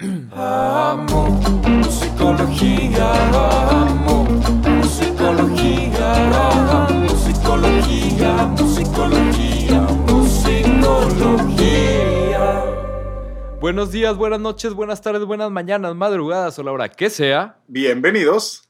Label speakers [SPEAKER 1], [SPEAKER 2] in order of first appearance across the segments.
[SPEAKER 1] Amo musicología, amo musicología, amo musicología, musicología, musicología.
[SPEAKER 2] Buenos días, buenas noches, buenas tardes, buenas mañanas, madrugadas o la hora que sea
[SPEAKER 3] Bienvenidos.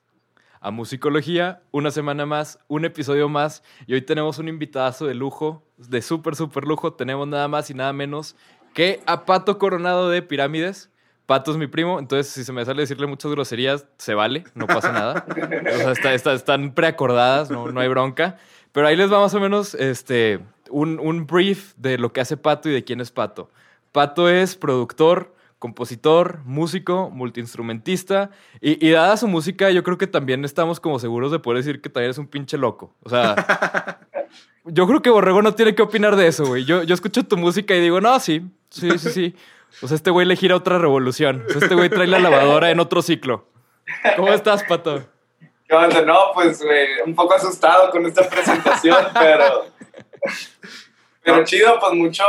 [SPEAKER 2] a Musicología. Una semana más, un episodio más. Y hoy tenemos un invitadazo de lujo, de súper, súper lujo. Tenemos nada más y nada menos que a Pato Coronado de Pirámides. Pato es mi primo, entonces si se me sale decirle muchas groserías, se vale, no pasa nada. O sea, está- está- están preacordadas, no, no hay bronca. Pero ahí les va más o menos este, un, un brief de lo que hace Pato y de quién es Pato. Pato es productor, compositor, músico, multiinstrumentista. Y, y dada su música, yo creo que también estamos como seguros de poder decir que también es un pinche loco. O sea, yo creo que Borrego no tiene que opinar de eso, güey. Yo, yo escucho tu música y digo, no, sí, sí, sí, sí. O sea, este güey le gira otra revolución. O sea, este güey trae la lavadora en otro ciclo. ¿Cómo estás, Pato?
[SPEAKER 4] ¿Qué onda? No, pues un poco asustado con esta presentación, pero, pero chido, pues mucho,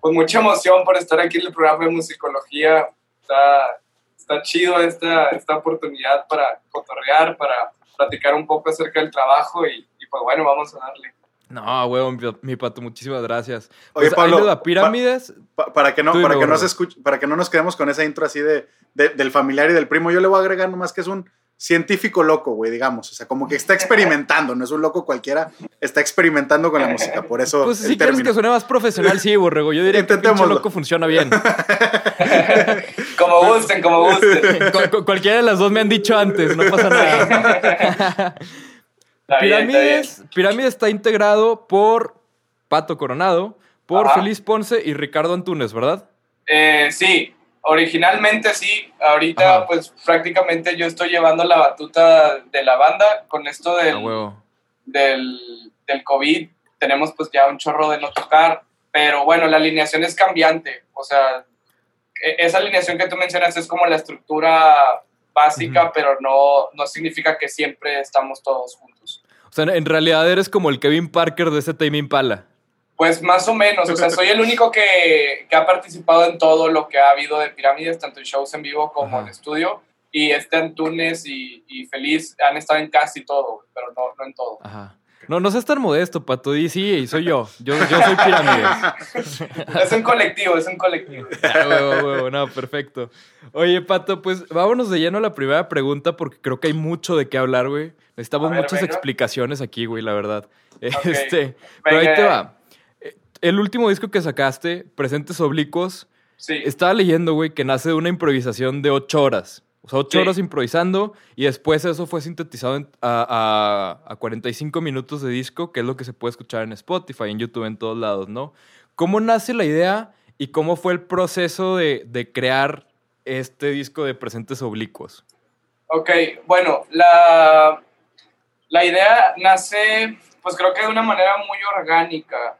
[SPEAKER 4] pues mucha emoción por estar aquí en el programa de musicología. Está, está chido esta, esta oportunidad para cotorrear, para platicar un poco acerca del trabajo y, y pues bueno, vamos a darle.
[SPEAKER 2] No, huevo, mi, mi Pato, muchísimas gracias.
[SPEAKER 3] Oye,
[SPEAKER 2] Pues,
[SPEAKER 3] Pablo,
[SPEAKER 2] pirámides.
[SPEAKER 3] Pa- para, que no, para, que no se escuche- para que no nos quedemos con esa intro así de, de- del familiar y del primo, yo le voy a agregar nomás que es un científico loco, güey, digamos. O sea, como que está experimentando, no es un loco cualquiera, está experimentando con la música. Por eso
[SPEAKER 2] Pues
[SPEAKER 3] el
[SPEAKER 2] si quieres que suene más profesional, sí, Borrego. Yo diría que pinche loco funciona bien.
[SPEAKER 4] Como gusten, como gusten.
[SPEAKER 2] Cu- cu- cualquiera de las dos me han dicho antes, no pasa nada.
[SPEAKER 4] Está.
[SPEAKER 2] Pirámides, está integrado por Pato Coronado, por
[SPEAKER 4] Ajá.
[SPEAKER 2] Feliz Ponce y Ricardo Antunes, ¿verdad?
[SPEAKER 4] Eh, sí, originalmente sí. Ahorita,
[SPEAKER 2] Ajá.
[SPEAKER 4] pues prácticamente yo estoy llevando la batuta de la banda con esto del, del, del COVID. Tenemos pues ya un chorro de no tocar, pero bueno, la alineación es cambiante. O sea, e- esa alineación que tú mencionas es como la estructura básica, pero no, no significa que siempre estamos todos juntos.
[SPEAKER 2] O sea, en realidad eres como el Kevin Parker de ese Tame Impala.
[SPEAKER 4] Pues más o menos, o sea, soy el único que, que ha participado en todo lo que ha habido de Pirámides, tanto en shows en vivo como
[SPEAKER 2] Ajá.
[SPEAKER 4] en estudio. Y este Antunes y, y Feliz han estado en casi todo, pero no, no en todo.
[SPEAKER 2] Ajá. No, no seas tan modesto, Pato. Di sí, soy yo. Yo, yo soy Pirámides.
[SPEAKER 4] Es un colectivo, es un colectivo.
[SPEAKER 2] Ah, huevo, huevo, no, perfecto. Oye, Pato, pues vámonos de lleno a la primera pregunta porque creo que hay mucho de qué hablar, güey. Necesitamos
[SPEAKER 4] ver,
[SPEAKER 2] muchas
[SPEAKER 4] venga.
[SPEAKER 2] explicaciones aquí, güey, la verdad. Este, pero ahí te va. El último disco que sacaste, Presentes Oblicuos,
[SPEAKER 4] Sí,
[SPEAKER 2] estaba leyendo, güey, que nace de una improvisación de ocho horas. O sea, ocho
[SPEAKER 4] Sí.
[SPEAKER 2] horas improvisando y después eso fue sintetizado en- a, a- a 45 minutos de disco, que es lo que se puede escuchar en Spotify, en YouTube, en todos lados, ¿no? ¿Cómo nace la idea y cómo fue el proceso de, de crear este disco de Presentes Oblicuos?
[SPEAKER 4] ok, bueno, la, la idea nace, pues creo que de una manera muy orgánica.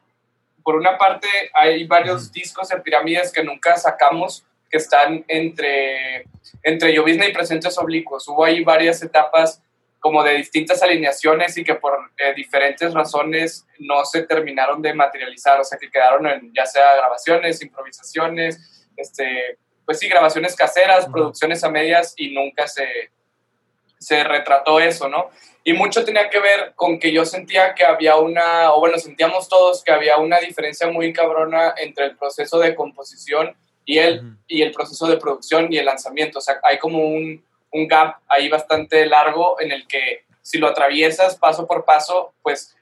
[SPEAKER 4] Por una parte, hay varios discos de pirámides que nunca sacamos que están entre, entre llovizna y presentes oblicuos. Hubo ahí varias etapas como de distintas alineaciones y que por eh, diferentes razones no se terminaron de materializar, o sea, que quedaron en ya sea grabaciones, improvisaciones, este, pues sí, grabaciones caseras, producciones a medias y nunca se, se retrató eso, ¿no? Y mucho tenía que ver con que yo sentía que había una, o bueno, sentíamos todos que había una diferencia muy cabrona entre el proceso de composición y el,
[SPEAKER 2] Ujú.
[SPEAKER 4] y el proceso de producción y el lanzamiento. O sea, hay como un, un gap ahí bastante largo en el que si lo atraviesas paso por paso, pues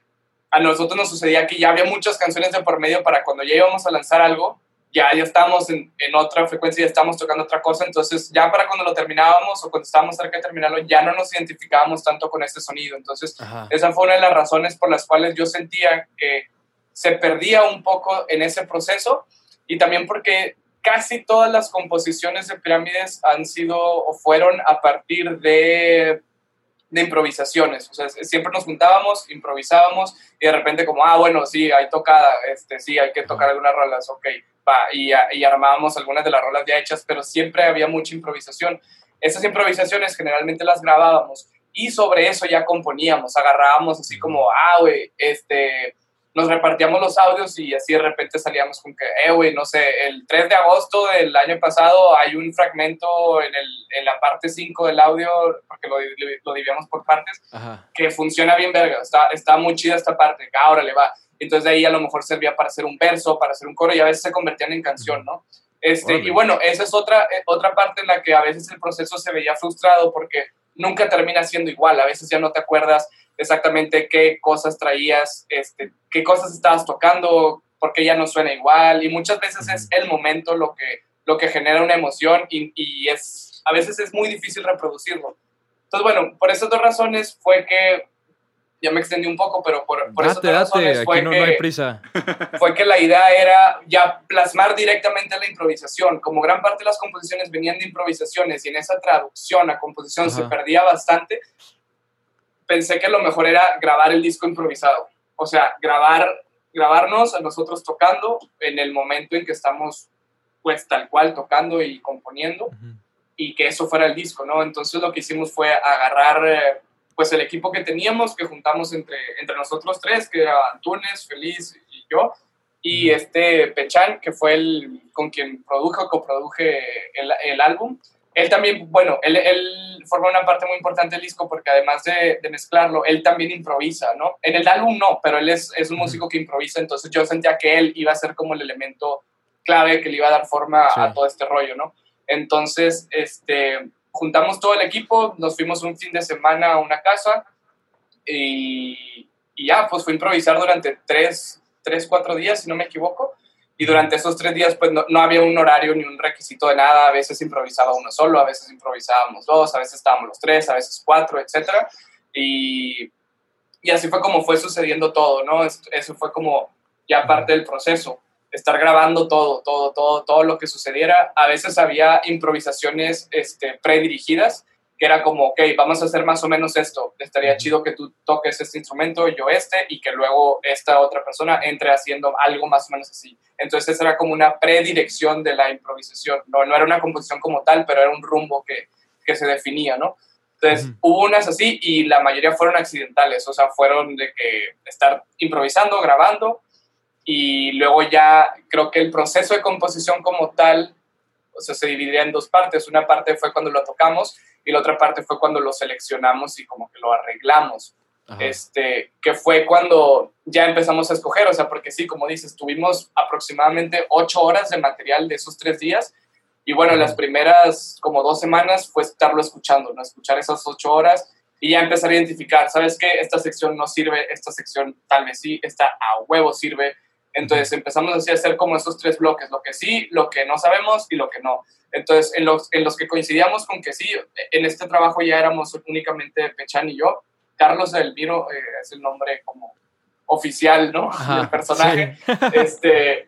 [SPEAKER 4] a nosotros nos sucedía que ya había muchas canciones de por medio para cuando ya íbamos a lanzar algo, ya, ya estábamos en, en otra frecuencia, ya estábamos tocando otra cosa, entonces ya para cuando lo terminábamos o cuando estábamos cerca de terminarlo, ya no nos identificábamos tanto con este sonido. Entonces,
[SPEAKER 2] Ajá.
[SPEAKER 4] esa fue una de las razones por las cuales yo sentía que se perdía un poco en ese proceso y también porque casi todas las composiciones de pirámides han sido o fueron a partir de, de improvisaciones. O sea, siempre nos juntábamos, improvisábamos y de repente como, ah, bueno, sí, hay tocada, este, sí, hay que tocar algunas rolas, ok, va, y, y armábamos algunas de las rolas ya hechas, pero siempre había mucha improvisación. Esas improvisaciones generalmente las grabábamos y sobre eso ya componíamos, agarrábamos así como, ah, güey, este, nos repartíamos los audios y así de repente salíamos con que, eh, güey, no sé, el 3 de agosto del año pasado hay un fragmento en, el, en la parte 5 del audio, porque lo, lo dividíamos por partes,
[SPEAKER 2] Ajá.
[SPEAKER 4] que funciona bien verga, está, está muy chida esta parte, ahora le va. Entonces de ahí a lo mejor servía para hacer un verso, para hacer un coro y a veces se convertían en canción, ¿no? Este,
[SPEAKER 2] Órale.
[SPEAKER 4] y bueno, esa es otra, eh, otra parte en la que a veces el proceso se veía frustrado porque nunca termina siendo igual, a veces ya no te acuerdas exactamente qué cosas traías, este, qué cosas estabas tocando, porque ya no suena igual y muchas veces es el momento lo que, lo que genera una emoción y, y es, a veces es muy difícil reproducirlo. Entonces, bueno, por esas dos razones fue que, ya me extendí un poco, pero por, por esas
[SPEAKER 2] Date,
[SPEAKER 4] dos
[SPEAKER 2] date,
[SPEAKER 4] razones fue
[SPEAKER 2] aquí no,
[SPEAKER 4] que
[SPEAKER 2] no hay prisa.
[SPEAKER 4] fue que la idea era ya plasmar directamente la improvisación. Como gran parte de las composiciones venían de improvisaciones y en esa traducción a composición se
[SPEAKER 2] Ajá.
[SPEAKER 4] perdía bastante, pensé que lo mejor era grabar el disco improvisado. O sea, grabar, grabarnos a nosotros tocando en el momento en que estamos pues tal cual tocando y componiendo
[SPEAKER 2] Ujú.
[SPEAKER 4] y que eso fuera el disco, ¿no? Entonces lo que hicimos fue agarrar eh, pues el equipo que teníamos, que juntamos entre, entre nosotros tres, que era Antunes, Feliz y yo, y
[SPEAKER 2] Ujú.
[SPEAKER 4] este Pechan, que fue el con quien produjo, coproduje el, el álbum. Él también, bueno, él, él forma una parte muy importante del disco porque además de, de mezclarlo, él también improvisa, ¿no? En el álbum no, pero él es, es un músico que improvisa, entonces yo sentía que él iba a ser como el elemento clave que le iba a dar forma
[SPEAKER 2] Sí.
[SPEAKER 4] a todo este rollo, ¿no? Entonces, este, juntamos todo el equipo, nos fuimos un fin de semana a una casa y, y ya, pues fue improvisar durante tres, tres, cuatro días, si no me equivoco. Y durante esos tres días, pues no, no había un horario ni un requisito de nada. A veces improvisaba uno solo, a veces improvisábamos dos, a veces estábamos los tres, a veces cuatro, etc. Y, y así fue como fue sucediendo todo, ¿no? Es- Eso fue como ya parte del proceso estar grabando todo, todo, todo, todo lo que sucediera. A veces había improvisaciones este, predirigidas, que era como, ok, vamos a hacer más o menos esto. Estaría chido que tú toques este instrumento, yo este, y que luego esta otra persona entre haciendo algo más o menos así. Entonces era como una predirección de la improvisación. No, no era una composición como tal, pero era un rumbo que, que se definía, ¿no? Entonces,
[SPEAKER 2] Ujú.
[SPEAKER 4] hubo unas así y la mayoría fueron accidentales, o sea, fueron de que estar improvisando, grabando, y luego ya creo que el proceso de composición como tal, o sea, se dividía en dos partes. Una parte fue cuando lo tocamos y la otra parte fue cuando lo seleccionamos y como que lo arreglamos.
[SPEAKER 2] Ajá.
[SPEAKER 4] Este, que fue cuando ya empezamos a escoger, o sea, porque sí, como dices, tuvimos aproximadamente ocho horas de material de esos tres días y bueno, las primeras como dos semanas fue estarlo escuchando, ¿no? Escuchar esas ocho horas y ya empezar a identificar, ¿sabes qué? Esta sección no sirve, esta sección tal vez sí, esta a huevo sirve. Entonces empezamos así a hacer como esos tres bloques, lo que sí, lo que no sabemos y lo que no. Entonces, en los, en los que coincidíamos con que sí, en este trabajo ya éramos únicamente Pechan y yo. Carlos Elviro eh, es el nombre como oficial, ¿no?
[SPEAKER 2] Ajá,
[SPEAKER 4] Del personaje.
[SPEAKER 2] sí.
[SPEAKER 4] Este,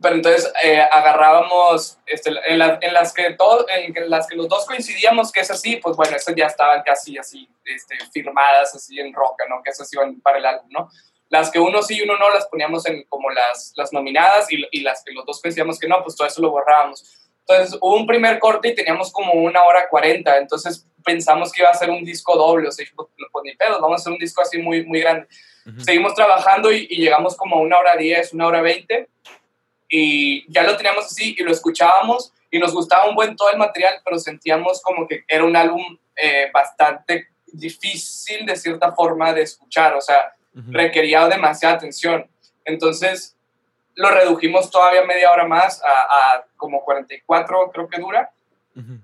[SPEAKER 4] pero entonces eh, agarrábamos, este, en, la- en las que todo, en las que los dos coincidíamos que es así, pues bueno, esas ya estaban casi así, este, firmadas así en roca, ¿no? Que esas iban para el álbum, ¿no? Las que uno sí y uno no las poníamos en como las, las nominadas y, y las que los dos coincidíamos que no, pues todo eso lo borrábamos. Entonces hubo un primer corte y teníamos como una hora cuarenta, entonces pensamos que iba a ser un disco doble, o sea, pues, pues ni pedo, vamos a hacer un disco así muy, muy grande
[SPEAKER 2] Ujú.
[SPEAKER 4] seguimos trabajando y, y llegamos como a una hora diez, una hora veinte y ya lo teníamos así y lo escuchábamos y nos gustaba un buen todo el material, pero sentíamos como que era un álbum eh, bastante difícil de cierta forma de escuchar, o sea, Requería demasiada atención. Entonces lo redujimos todavía media hora más a, a como 44 creo que dura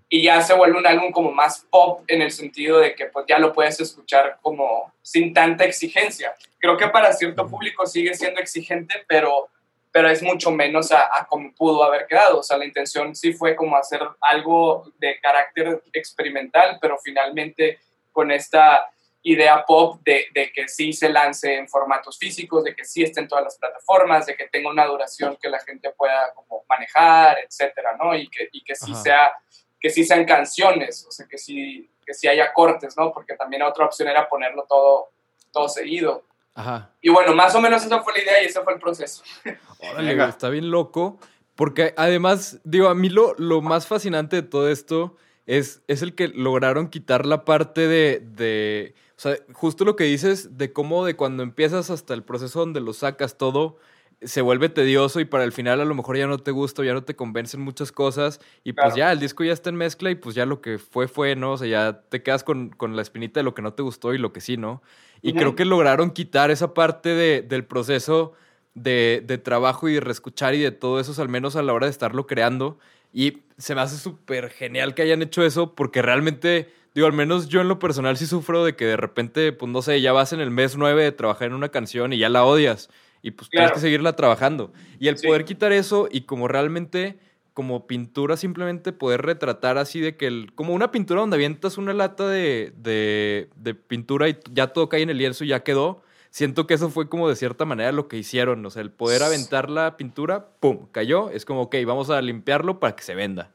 [SPEAKER 4] y ya se vuelve un álbum como más pop en el sentido de que pues ya lo puedes escuchar como sin tanta exigencia. Creo que para cierto público sigue siendo exigente, pero, pero es mucho menos a, a como pudo haber quedado. O sea, la intención sí fue como hacer algo de carácter experimental, pero finalmente con esta idea pop de, de que sí se lance en formatos físicos, de que sí esté en todas las plataformas, de que tenga una duración que la gente pueda como manejar, etcétera, ¿no? Y que, y que sí
[SPEAKER 2] Ajá.
[SPEAKER 4] sea que sí sean canciones, o sea, que sí, que sí haya cortes, ¿no? Porque también otra opción era ponerlo todo, todo seguido.
[SPEAKER 2] Ajá.
[SPEAKER 4] Y bueno, más o menos esa fue la idea y ese fue el proceso.
[SPEAKER 2] Órale,
[SPEAKER 3] Venga.
[SPEAKER 2] güey, está bien loco. Porque además, digo, a mí lo, lo más fascinante de todo esto es, es el que lograron quitar la parte de, de O sea, justo lo que dices de cómo de cuando empiezas hasta el proceso donde lo sacas todo, se vuelve tedioso y para el final a lo mejor ya no te gusta, ya no te convencen muchas cosas y pues ya el disco ya está en mezcla y pues ya lo que fue fue, ¿no? O sea, ya te quedas con, con la espinita de lo que no te gustó y lo que sí, ¿no? Y creo que lograron quitar esa parte de- del proceso de, de trabajo y de reescuchar y de todo eso, al menos a la hora de estarlo creando. Y se me hace súper genial que hayan hecho eso porque realmente, digo, al menos yo en lo personal sí sufro de que de repente, pues no sé, ya vas en el mes nueve de trabajar en una canción y ya la odias y pues tienes que seguirla trabajando. Y el
[SPEAKER 4] Sí.
[SPEAKER 2] poder quitar eso y como realmente como pintura simplemente poder retratar así de que el, como una pintura donde avientas una lata de, de, de pintura y ya todo cae en el lienzo y ya quedó. Siento que eso fue como de cierta manera lo que hicieron. O sea, el poder aventar la pintura, ¡pum! cayó. Es como, ok, vamos a limpiarlo para que se venda.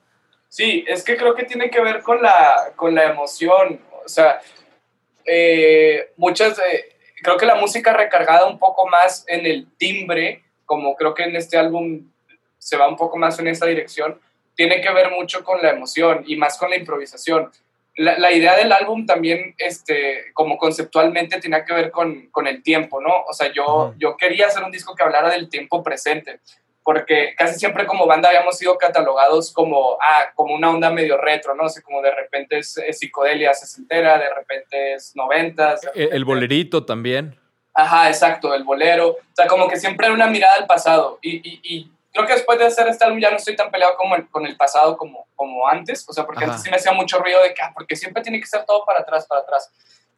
[SPEAKER 4] Sí, es que creo que tiene que ver con la, con la emoción. O sea, eh, muchas, de- creo que la música recargada un poco más en el timbre, como creo que en este álbum se va un poco más en esa dirección, tiene que ver mucho con la emoción y más con la improvisación. La, la idea del álbum también, este, como conceptualmente, tenía que ver con, con el tiempo, ¿no? O sea, yo, yo quería hacer un disco que hablara del tiempo presente porque casi siempre como banda habíamos sido catalogados como, ah, como una onda medio retro, ¿no? O sea, como de repente es, es psicodelia sesentera, de repente es noventas. de
[SPEAKER 2] El, el bolerito también.
[SPEAKER 4] Ajá, exacto, el bolero. O sea, como que siempre era una mirada al pasado. Y, y, y creo que después de hacer este álbum ya no estoy tan peleado como el- con el pasado como, como antes. O sea, porque
[SPEAKER 2] Ajá.
[SPEAKER 4] antes sí me hacía mucho ruido de que, ah, porque siempre tiene que ser todo para atrás, para atrás.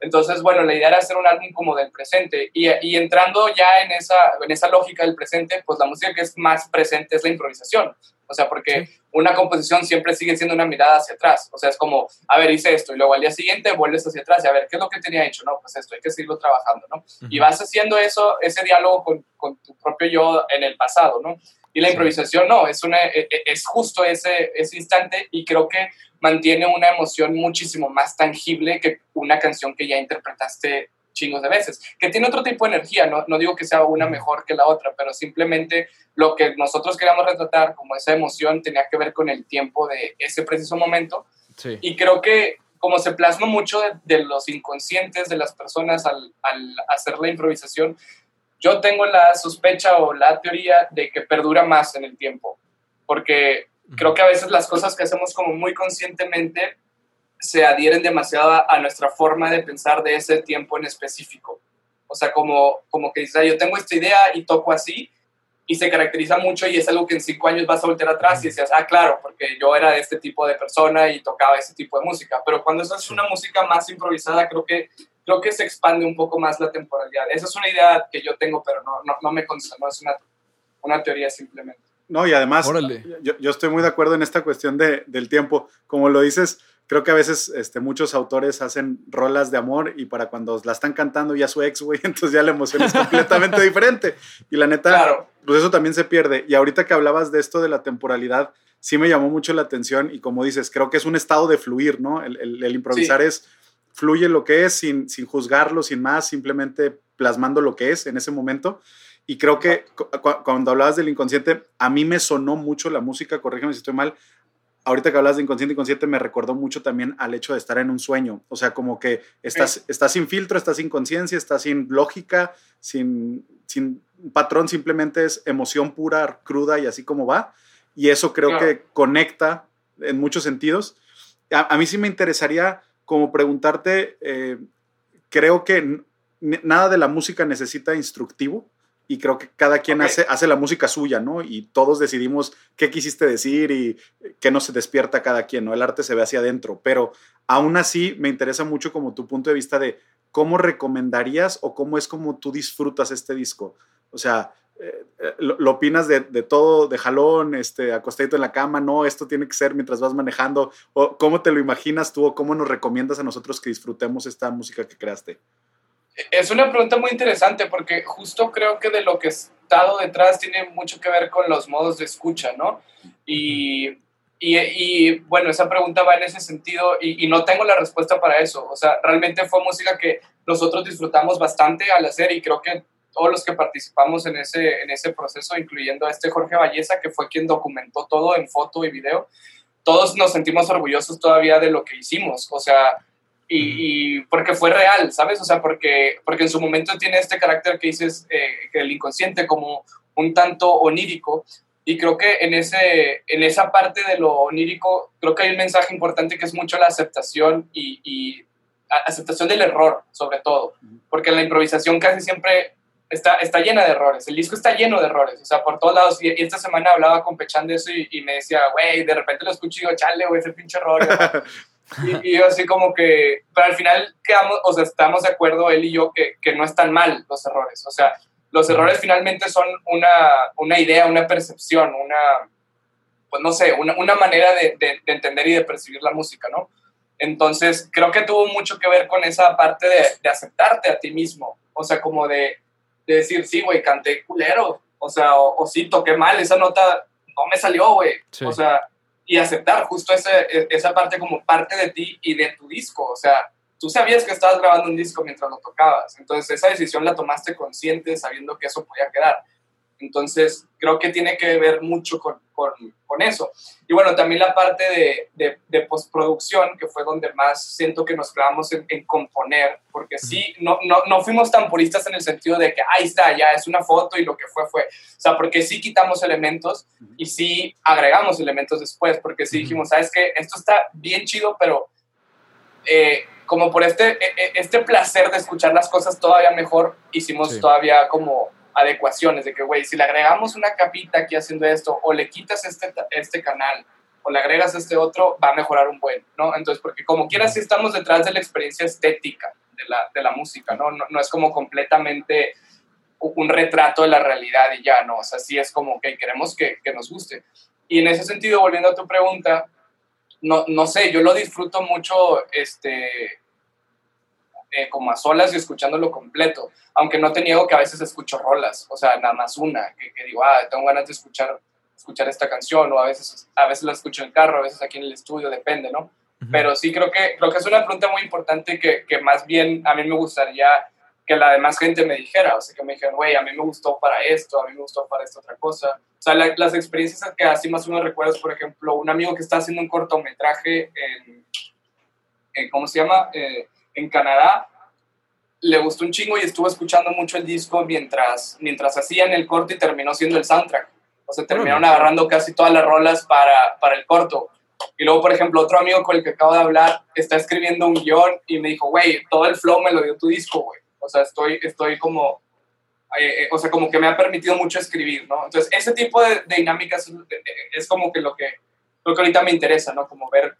[SPEAKER 4] Entonces, bueno, la idea era hacer un álbum como del presente. Y, y entrando ya en esa, en esa lógica del presente, pues la música que es más presente es la improvisación. O sea, porque una composición siempre sigue siendo una mirada hacia atrás. O sea, es como, a ver, hice esto, y luego al día siguiente vuelves hacia atrás y a ver, ¿qué es lo que tenía hecho? No, pues esto, hay que seguirlo trabajando, ¿no? Y vas haciendo eso, ese diálogo con, con tu propio yo en el pasado, ¿no? Y la improvisación no, es, una, e- e- es justo ese, ese instante y creo que mantiene una emoción muchísimo más tangible que una canción que ya interpretaste chingos de veces, que tiene otro tipo de energía, no, no digo que sea una mejor que la otra, pero simplemente lo que nosotros queríamos retratar como esa emoción tenía que ver con el tiempo de ese preciso momento
[SPEAKER 2] Sí.
[SPEAKER 4] y creo que como se plasma mucho de, de los inconscientes de las personas al, al hacer la improvisación, yo tengo la sospecha o la teoría de que perdura más en el tiempo, porque creo que a veces las cosas que hacemos como muy conscientemente se adhieren demasiado a, a nuestra forma de pensar de ese tiempo en específico. O sea, como, como que dices, "Ah, yo tengo esta idea y toco así, y se caracteriza mucho y es algo que en cinco años vas a voltear atrás y decías, ah, claro, porque yo era de este tipo de persona y tocaba ese tipo de música. Pero cuando eso es una música más improvisada, creo que, creo que se expande un poco más la temporalidad. Esa es una idea que yo tengo, pero no, no, no me consta, no es una, una teoría simplemente.
[SPEAKER 3] No, y además,
[SPEAKER 2] Órale.
[SPEAKER 3] yo, yo estoy muy de acuerdo en esta cuestión de, del tiempo. Como lo dices, creo que a veces este, muchos autores hacen rolas de amor y para cuando la están cantando ya su ex, güey, entonces ya la emoción es completamente diferente. Y la neta,
[SPEAKER 4] Claro,
[SPEAKER 3] pues eso también se pierde. Y ahorita que hablabas de esto de la temporalidad, sí me llamó mucho la atención y como dices, creo que es un estado de fluir, ¿no? El, el- el improvisar es, fluye lo que es sin, sin juzgarlo, sin más, simplemente plasmando lo que es en ese momento. Y creo que cu- cu- cuando hablabas del inconsciente, a mí me sonó mucho la música, corrígeme si estoy mal. Ahorita que hablas de inconsciente, inconsciente me recordó mucho también al hecho de estar en un sueño. O sea, como que estás, estás sin filtro, estás sin conciencia, estás sin lógica, sin, sin patrón, simplemente es emoción pura, cruda y así como va. Y eso creo
[SPEAKER 4] Claro.
[SPEAKER 3] que conecta en muchos sentidos. A, a mí sí me interesaría como preguntarte, eh, creo que nada de la música necesita instructivo y creo que cada quien
[SPEAKER 4] Ok.
[SPEAKER 3] hace, hace la música suya, ¿no? Y todos decidimos qué quisiste decir y qué no se despierta cada quien, ¿no? El arte se ve hacia adentro, pero aún así me interesa mucho como tu punto de vista de cómo recomendarías o cómo es como tú disfrutas este disco. O sea, eh, eh, lo, lo opinas de, de todo, de jalón, este, acostadito en la cama, no, esto tiene que ser mientras vas manejando, o cómo te lo imaginas tú o cómo nos recomiendas a nosotros que disfrutemos esta música que creaste.
[SPEAKER 4] Es una pregunta muy interesante porque justo creo que de lo que he estado detrás tiene mucho que ver con los modos de escucha, ¿no? Y, y, bueno, esa pregunta va en ese sentido y, y, no tengo la respuesta para eso. O sea, realmente fue música que nosotros disfrutamos bastante al hacer y creo que todos los que participamos en ese, en ese proceso, incluyendo a este Jorge Valleza, que fue quien documentó todo en foto y video, todos nos sentimos orgullosos todavía de lo que hicimos. O sea, y, y porque fue real, ¿sabes? O sea, porque, porque en su momento tiene este carácter que dices, eh, que el inconsciente como un tanto onírico, y creo que en, ese, en esa parte de lo onírico, creo que hay un mensaje importante que es mucho la aceptación y, y aceptación del error, sobre todo, porque la improvisación casi siempre está, está llena de errores, el disco está lleno de errores, o sea, por todos lados, y esta semana hablaba con Pechan de eso y, y me decía, güey, de repente lo escucho y digo, chale, güey, ese pinche error. y, y yo así como que, pero al final quedamos, o sea, estamos de acuerdo él y yo que, que no están mal los errores, o sea, los errores finalmente son una, una idea, una percepción, una, pues no sé, una, una manera de, de- de entender y de percibir la música, ¿no? Entonces, creo que tuvo mucho que ver con esa parte de, de aceptarte a ti mismo, o sea, como de, de decir, sí, güey, canté culero, o sea, o, o sí, toqué mal, esa nota no me salió, güey,
[SPEAKER 2] Sí.
[SPEAKER 4] o sea, y aceptar justo ese, esa parte como parte de ti y de tu disco, o sea, tú sabías que estabas grabando un disco mientras lo tocabas, entonces esa decisión la tomaste consciente sabiendo que eso podía quedar. Entonces, creo que tiene que ver mucho con, con, con eso. Y bueno, también la parte de, de, de postproducción, que fue donde más siento que nos clavamos en, en componer, porque sí, no, no, no fuimos tan puristas en el sentido de que ahí está, ya es una foto y lo que fue fue. O sea, porque sí quitamos elementos y sí agregamos elementos después, porque sí dijimos, ¿sabes qué? Esto está bien chido, pero eh, como por este, e- e- este placer de escuchar las cosas todavía mejor, hicimos
[SPEAKER 2] Sí.
[SPEAKER 4] todavía como adecuaciones de que, güey, si le agregamos una capita aquí haciendo esto, o le quitas este, este canal, o le agregas este otro, va a mejorar un buen, ¿no? Entonces, porque como quieras, sí estamos detrás de la experiencia estética de la, de la música, ¿no? ¿no? No es como completamente un retrato de la realidad y ya, ¿no? O sea, sí es como que queremos que, que nos guste. Y en ese sentido, volviendo a tu pregunta, no, no sé, yo lo disfruto mucho, este, eh, como a solas y escuchándolo completo, aunque no te niego que a veces escucho rolas, o sea, nada más una, que, que digo, ah, tengo ganas de escuchar, escuchar esta canción, o a veces, a veces la escucho en el carro, a veces aquí en el estudio, depende, ¿no? Pero sí creo que, creo que es una pregunta muy importante que, que más bien a mí me gustaría que la demás gente me dijera, o sea, que me dijeran, güey, a mí me gustó para esto, a mí me gustó para esta otra cosa. O sea, la- las experiencias que así más uno recuerda es, por ejemplo, un amigo que está haciendo un cortometraje en, en ¿cómo se llama? Eh, en Canadá, le gustó un chingo y estuvo escuchando mucho el disco mientras, mientras hacían el corto y terminó siendo el soundtrack. O sea, terminaron agarrando casi todas las rolas para, para el corto. Y luego, por ejemplo, otro amigo con el que acabo de hablar está escribiendo un guion y me dijo, güey, todo el flow me lo dio tu disco, güey. O sea, estoy, estoy como, eh, eh, o sea, como que me ha permitido mucho escribir, ¿no? Entonces, ese tipo de, de dinámicas eh, eh, es como que lo que, lo que ahorita me interesa, ¿no? Como ver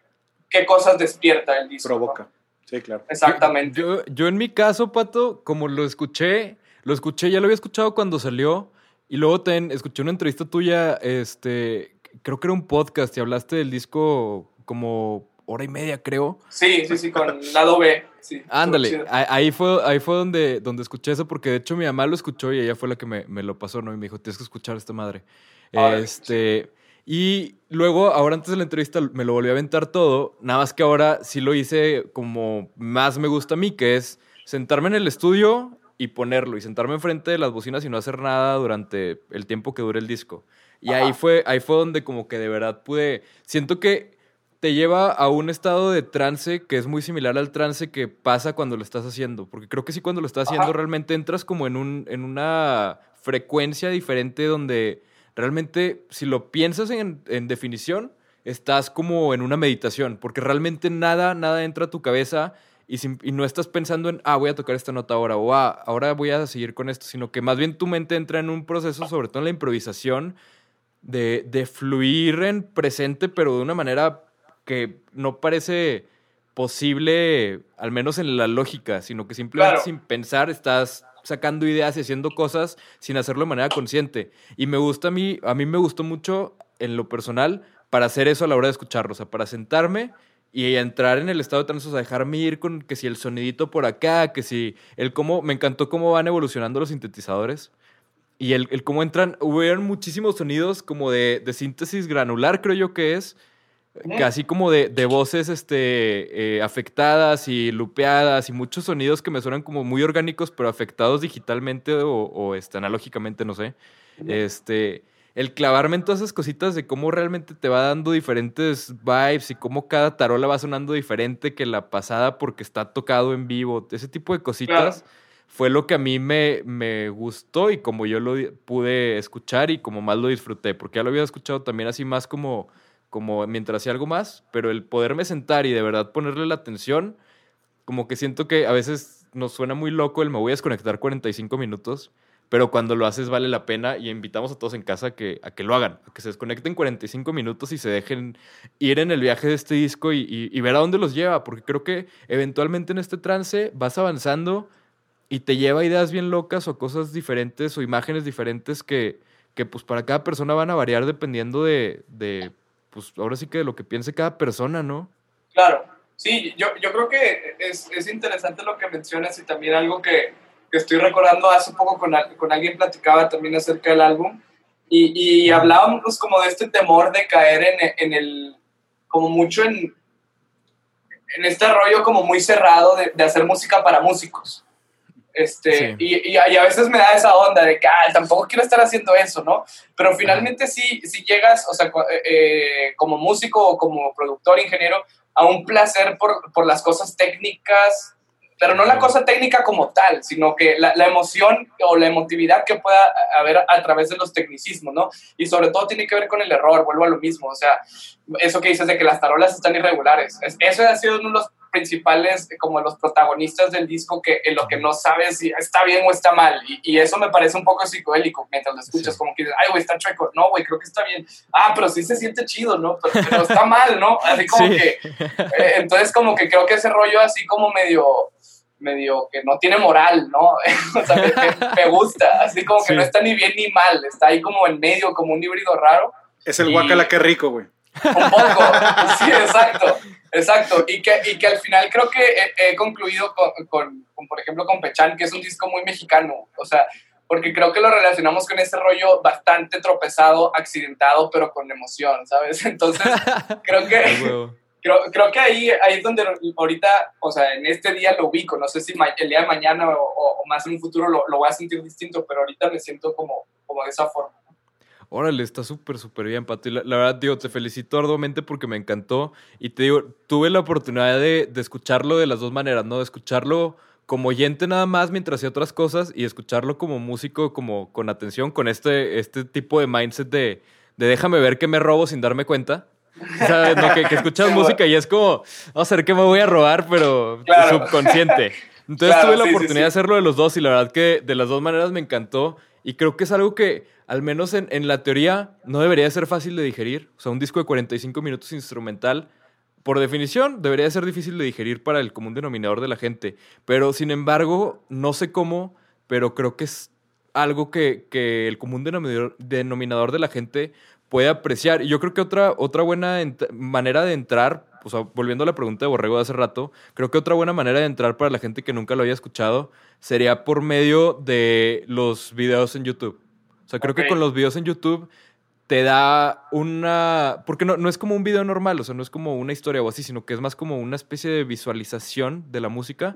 [SPEAKER 4] qué cosas despierta el disco. ¿no?
[SPEAKER 3] Sí, claro.
[SPEAKER 4] Exactamente.
[SPEAKER 2] Yo, yo en mi caso, Pato, como lo escuché, lo escuché, ya lo había escuchado cuando salió. Y luego también escuché una entrevista tuya, este, creo que era un podcast y hablaste del disco como hora y media, creo.
[SPEAKER 4] Sí, sí, sí, con lado B. Sí,
[SPEAKER 2] Ándale, ahí fue, ahí fue donde, donde escuché eso, porque de hecho mi mamá lo escuchó y ella fue la que me, me lo pasó, ¿no? Y me dijo, tienes que escuchar esta madre. Este, y luego, ahora antes de la entrevista, me lo volví a aventar todo, nada más que ahora sí lo hice como más me gusta a mí, que es sentarme en el estudio y ponerlo, y sentarme enfrente de las bocinas y no hacer nada durante el tiempo que dure el disco. Y ahí fue, ahí fue donde como que de verdad pude, siento que te lleva a un estado de trance que es muy similar al trance que pasa cuando lo estás haciendo. Porque creo que sí, cuando lo estás haciendo, realmente entras como en, un, en una frecuencia diferente donde realmente, si lo piensas en, en definición, estás como en una meditación. Porque realmente nada, nada entra a tu cabeza y, no estás pensando en, ah, voy a tocar esta nota ahora o ah, ahora voy a seguir con esto, sino que más bien tu mente entra en un proceso, sobre todo en la improvisación, de, de fluir en presente, pero de una manera que no parece posible, al menos en la lógica, sino que simplemente
[SPEAKER 4] Claro.
[SPEAKER 2] sin pensar estás sacando ideas y haciendo cosas sin hacerlo de manera consciente. Y me gusta a mí, a mí me gustó mucho en lo personal para hacer eso a la hora de escucharlo, o sea, para sentarme y entrar en el estado de trance, o sea, dejarme ir con que si el sonidito por acá, que si el cómo, me encantó cómo van evolucionando los sintetizadores. Y el, el cómo entran, hubieron muchísimos sonidos como de, de síntesis granular, creo yo que es. Casi como de, de voces este, eh, afectadas y lupeadas y muchos sonidos que me suenan como muy orgánicos, pero afectados digitalmente o, o, este, analógicamente, no sé. Este, el clavarme en todas esas cositas de cómo realmente te va dando diferentes vibes y cómo cada tarola va sonando diferente que la pasada porque está tocado en vivo. Ese tipo de cositas fue lo que a mí me, me gustó y como yo lo pude escuchar y como más lo disfruté, porque ya lo había escuchado también así más como, como mientras hacía algo más, pero el poderme sentar y de verdad ponerle la atención, como que siento que a veces nos suena muy loco el me voy a desconectar 45 minutos, pero cuando lo haces vale la pena y invitamos a todos en casa a que, a que lo hagan, a que se desconecten 45 minutos y se dejen ir en el viaje de este disco y, y- y ver a dónde los lleva, porque creo que eventualmente en este trance vas avanzando y te lleva ideas bien locas o cosas diferentes o imágenes diferentes que, que pues para cada persona van a variar dependiendo de, de, pues ahora sí que de lo que piense cada persona, ¿no?
[SPEAKER 4] Claro, sí, yo, yo creo que es, es interesante lo que mencionas y también algo que, que estoy recordando hace poco con, con alguien platicaba también acerca del álbum y, y hablábamos como de este temor de caer en, en el, como mucho en, en este rollo como muy cerrado de, de hacer música para músicos. Este,
[SPEAKER 2] Sí.
[SPEAKER 4] y, y, a y a veces me da esa onda de que ah, tampoco quiero estar haciendo eso, ¿no? Pero finalmente sí, si llegas, o sea, cu- eh, como músico o como productor, ingeniero, a un placer por, por las cosas técnicas, pero no la cosa técnica como tal, sino que la, la emoción o la emotividad que pueda haber a, través de los tecnicismos, ¿no? Y sobre todo tiene que ver con el error, vuelvo a lo mismo, o sea, eso que dices de que las tarolas están irregulares, es- eso ha sido uno de los principales, eh, como los protagonistas del disco, que en lo que no sabes si está bien o está mal, y, y eso me parece un poco psicodélico mientras lo escuchas,
[SPEAKER 2] Sí.
[SPEAKER 4] como que dices, ay, güey, está chueco, no, güey, creo que está bien, ah, pero sí se siente chido, ¿no? Pero, pero está mal, ¿no? Así como
[SPEAKER 2] Sí.
[SPEAKER 4] que, eh, entonces como que creo que ese rollo así como medio medio que no tiene moral, ¿no? o sea, me, gusta, así como que
[SPEAKER 2] Sí.
[SPEAKER 4] no está ni bien ni mal, está ahí como en medio, como un híbrido raro.
[SPEAKER 3] Es el
[SPEAKER 4] Y-
[SPEAKER 3] guacala que rico, güey.
[SPEAKER 4] Un poco, sí, exacto, exacto. Y que, y que al final creo que he, he concluido con, con, con, por ejemplo, con Pechan, que es un disco muy mexicano, o sea, porque creo que lo relacionamos con ese rollo bastante tropezado, accidentado, pero con emoción, ¿sabes? Entonces, creo que, creo, creo que ahí, ahí es donde ahorita, o sea, en este día lo ubico, no sé si ma- el día de mañana o, o- o más en un futuro lo, lo voy a sentir distinto, pero ahorita me siento como, como de esa forma.
[SPEAKER 2] Órale, está súper, súper bien, Pato. Y la, la verdad, digo, te felicito arduamente porque me encantó. Y te digo, tuve la oportunidad de, de escucharlo de las dos maneras, ¿no? De escucharlo como oyente nada más mientras hacía otras cosas y escucharlo como músico, como con atención, con este, este tipo de mindset de, de déjame ver que me robo sin darme cuenta. ¿Sabes? No, que, que escuchas
[SPEAKER 4] Sí,
[SPEAKER 2] música y es como, a ver qué me voy a robar, pero
[SPEAKER 4] Claro.
[SPEAKER 2] subconsciente. Entonces
[SPEAKER 4] Claro,
[SPEAKER 2] tuve la
[SPEAKER 4] sí, sí,
[SPEAKER 2] oportunidad de hacerlo de los dos y la verdad que de las dos maneras me encantó. Y creo que es algo que, al menos en, en la teoría, no debería ser fácil de digerir. O sea, un disco de 45 minutos instrumental, por definición, debería ser difícil de digerir para el común denominador de la gente. Pero, sin embargo, no sé cómo, pero creo que es algo que, que el común denominador, denominador de la gente puede apreciar. Y yo creo que otra, otra buena manera de entrar, o sea, volviendo a la pregunta de Borrego de hace rato, creo que otra buena manera de entrar para la gente que nunca lo había escuchado sería por medio de los videos en YouTube. O sea, creo
[SPEAKER 4] Ok.
[SPEAKER 2] que con los videos en YouTube te da una... Porque no, no es como un video normal, o sea, no es como una historia o así, sino que es más como una especie de visualización de la música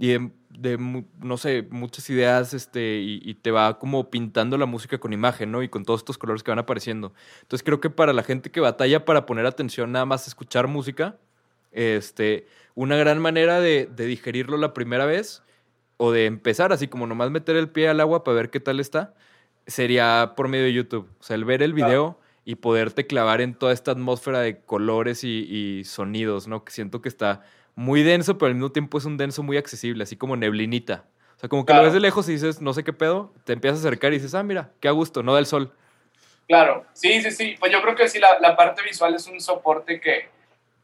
[SPEAKER 2] y de, no sé, muchas ideas, este, y, y te va como pintando la música con imagen, ¿no? Y con todos estos colores que van apareciendo. Entonces creo que para la gente que batalla para poner atención nada más escuchar música, este, una gran manera de, de digerirlo la primera vez o de empezar así como nomás meter el pie al agua para ver qué tal está, sería por medio de YouTube. O sea, el ver el video y poderte clavar en toda esta atmósfera de colores y, y sonidos, ¿no? Que siento que está muy denso, pero al mismo tiempo es un denso muy accesible, así como neblinita. O sea, como que lo ves de lejos y dices, no sé qué pedo, te empiezas a acercar y dices, ah, mira, qué a gusto, no del sol.
[SPEAKER 4] Claro, sí, sí, sí. Pues yo creo que sí, la, la parte visual es un soporte que,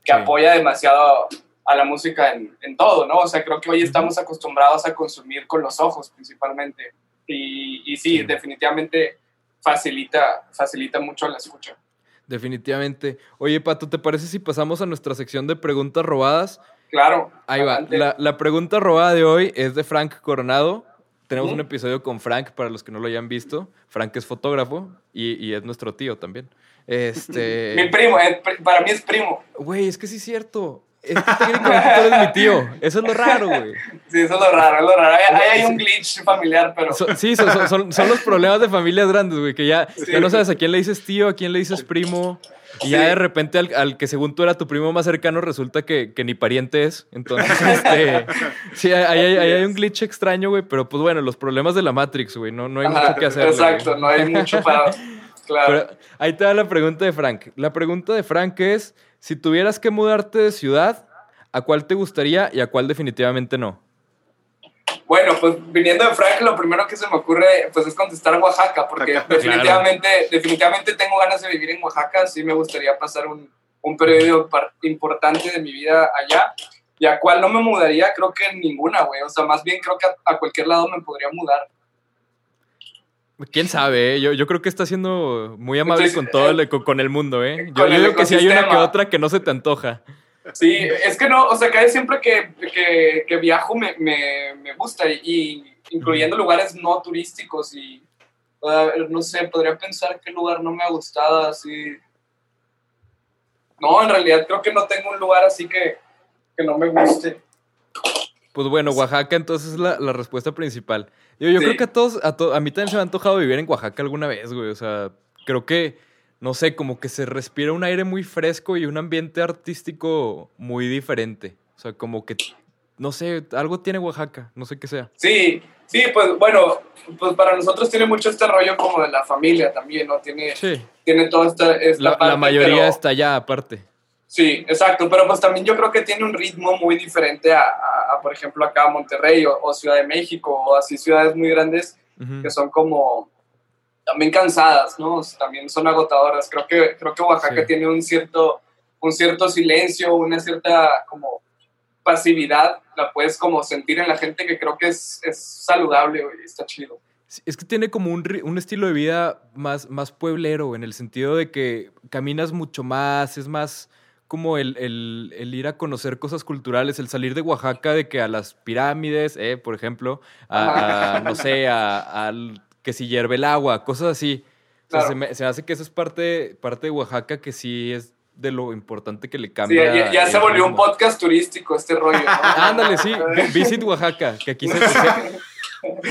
[SPEAKER 4] que
[SPEAKER 2] Sí.
[SPEAKER 4] apoya demasiado a la música en, en todo, ¿no? O sea, creo que hoy estamos acostumbrados a consumir con los ojos principalmente. Y, y sí,
[SPEAKER 2] Sí.
[SPEAKER 4] definitivamente facilita, facilita mucho la escucha.
[SPEAKER 2] Definitivamente. Oye, Pato, ¿te parece si pasamos a nuestra sección de preguntas robadas?
[SPEAKER 4] Claro.
[SPEAKER 2] Ahí va. La, la pregunta robada de hoy es de Frank Coronado. Tenemos un episodio con Frank, para los que no lo hayan visto. Frank es fotógrafo y, y es nuestro tío también.
[SPEAKER 4] Mi
[SPEAKER 2] Este.
[SPEAKER 4] primo, eh, para mí es primo.
[SPEAKER 2] Güey, es que sí es cierto. Es que técnicamente tú eres mi tío. Eso es lo raro, güey.
[SPEAKER 4] Sí, eso es lo raro, es lo raro. Ahí ahí hay un glitch familiar, pero...
[SPEAKER 2] So- sí, son, son- son- son los problemas de familias grandes, güey, que ya, ya no sabes a quién le dices tío, a quién le dices primo. Y ya
[SPEAKER 4] Sí.
[SPEAKER 2] de repente al, al que según tú era tu primo más cercano resulta que, que ni pariente es. Entonces, este, sí, ahí, ahí- ahí hay un glitch extraño, güey, pero pues bueno, los problemas de la Matrix, güey, no, no hay
[SPEAKER 4] Ajá,
[SPEAKER 2] mucho que hacer.
[SPEAKER 4] Exacto, no hay mucho para... Claro.
[SPEAKER 2] Pero ahí te da la pregunta de Frank. La pregunta de Frank es, si tuvieras que mudarte de ciudad, ¿a cuál te gustaría y a cuál definitivamente no?
[SPEAKER 4] Bueno, pues viniendo de Frank, lo primero que se me ocurre pues es contestar Oaxaca, porque
[SPEAKER 3] Claro.
[SPEAKER 4] definitivamente, definitivamente tengo ganas de vivir en Oaxaca, sí me gustaría pasar un, un periodo importante de mi vida allá, y a cuál no me mudaría, creo que en ninguna, güey, o sea, más bien creo que a, a cualquier lado me podría mudar.
[SPEAKER 2] ¿Quién sabe? eh? Yo, yo creo que está siendo muy amable
[SPEAKER 4] Entonces,
[SPEAKER 2] con todo, el, con, el mundo, ¿eh? Yo, yo digo que si hay una que otra que no se te antoja.
[SPEAKER 4] Sí, es que no, o sea, cada siempre que, que, que viajo me, me, me gusta, y, incluyendo lugares no turísticos, y no sé, podría pensar qué lugar no me ha gustado, así. No, en realidad creo que no tengo un lugar así que, que no me guste.
[SPEAKER 2] Pues bueno, Oaxaca entonces es la, la respuesta principal. Yo, yo
[SPEAKER 4] Sí.
[SPEAKER 2] creo que a todos, a, to- a mí también se me ha antojado vivir en Oaxaca alguna vez, güey. O sea, creo que, no sé, como que se respira un aire muy fresco y un ambiente artístico muy diferente. O sea, como que, no sé, algo tiene Oaxaca, no sé qué sea.
[SPEAKER 4] Sí, sí, pues bueno, pues para nosotros tiene mucho este rollo como de la familia también, ¿no? Tiene,
[SPEAKER 2] Sí,
[SPEAKER 4] tiene toda esta, esta
[SPEAKER 2] la, la mayoría
[SPEAKER 4] pero-
[SPEAKER 2] está allá aparte.
[SPEAKER 4] Sí, exacto, pero pues también yo creo que tiene un ritmo muy diferente a, a- a, por ejemplo, acá Monterrey o, o Ciudad de México o así ciudades muy grandes que son como también cansadas, ¿no? También son agotadoras. Creo que, creo que Oaxaca
[SPEAKER 2] Sí.
[SPEAKER 4] tiene un cierto, un cierto silencio, una cierta como pasividad, la puedes como sentir en la gente que creo que es, es saludable, güey, está chido.
[SPEAKER 2] Es que tiene como un, ri- un estilo de vida más, más pueblero, en el sentido de que caminas mucho más, es más como el, el- el ir a conocer cosas culturales, el salir de Oaxaca, de que a las pirámides, eh, por ejemplo, a, a, no sé, a, que si hierve el agua, cosas así. O sea,
[SPEAKER 4] Claro.
[SPEAKER 2] se, me, se me hace que eso es parte, parte de Oaxaca que sí es de lo importante que le
[SPEAKER 4] Sí,
[SPEAKER 2] cambia.
[SPEAKER 4] ya, ya se volvió un podcast turístico este rollo. ¿no?
[SPEAKER 2] Ándale, sí. vi- Visit Oaxaca, que aquí se...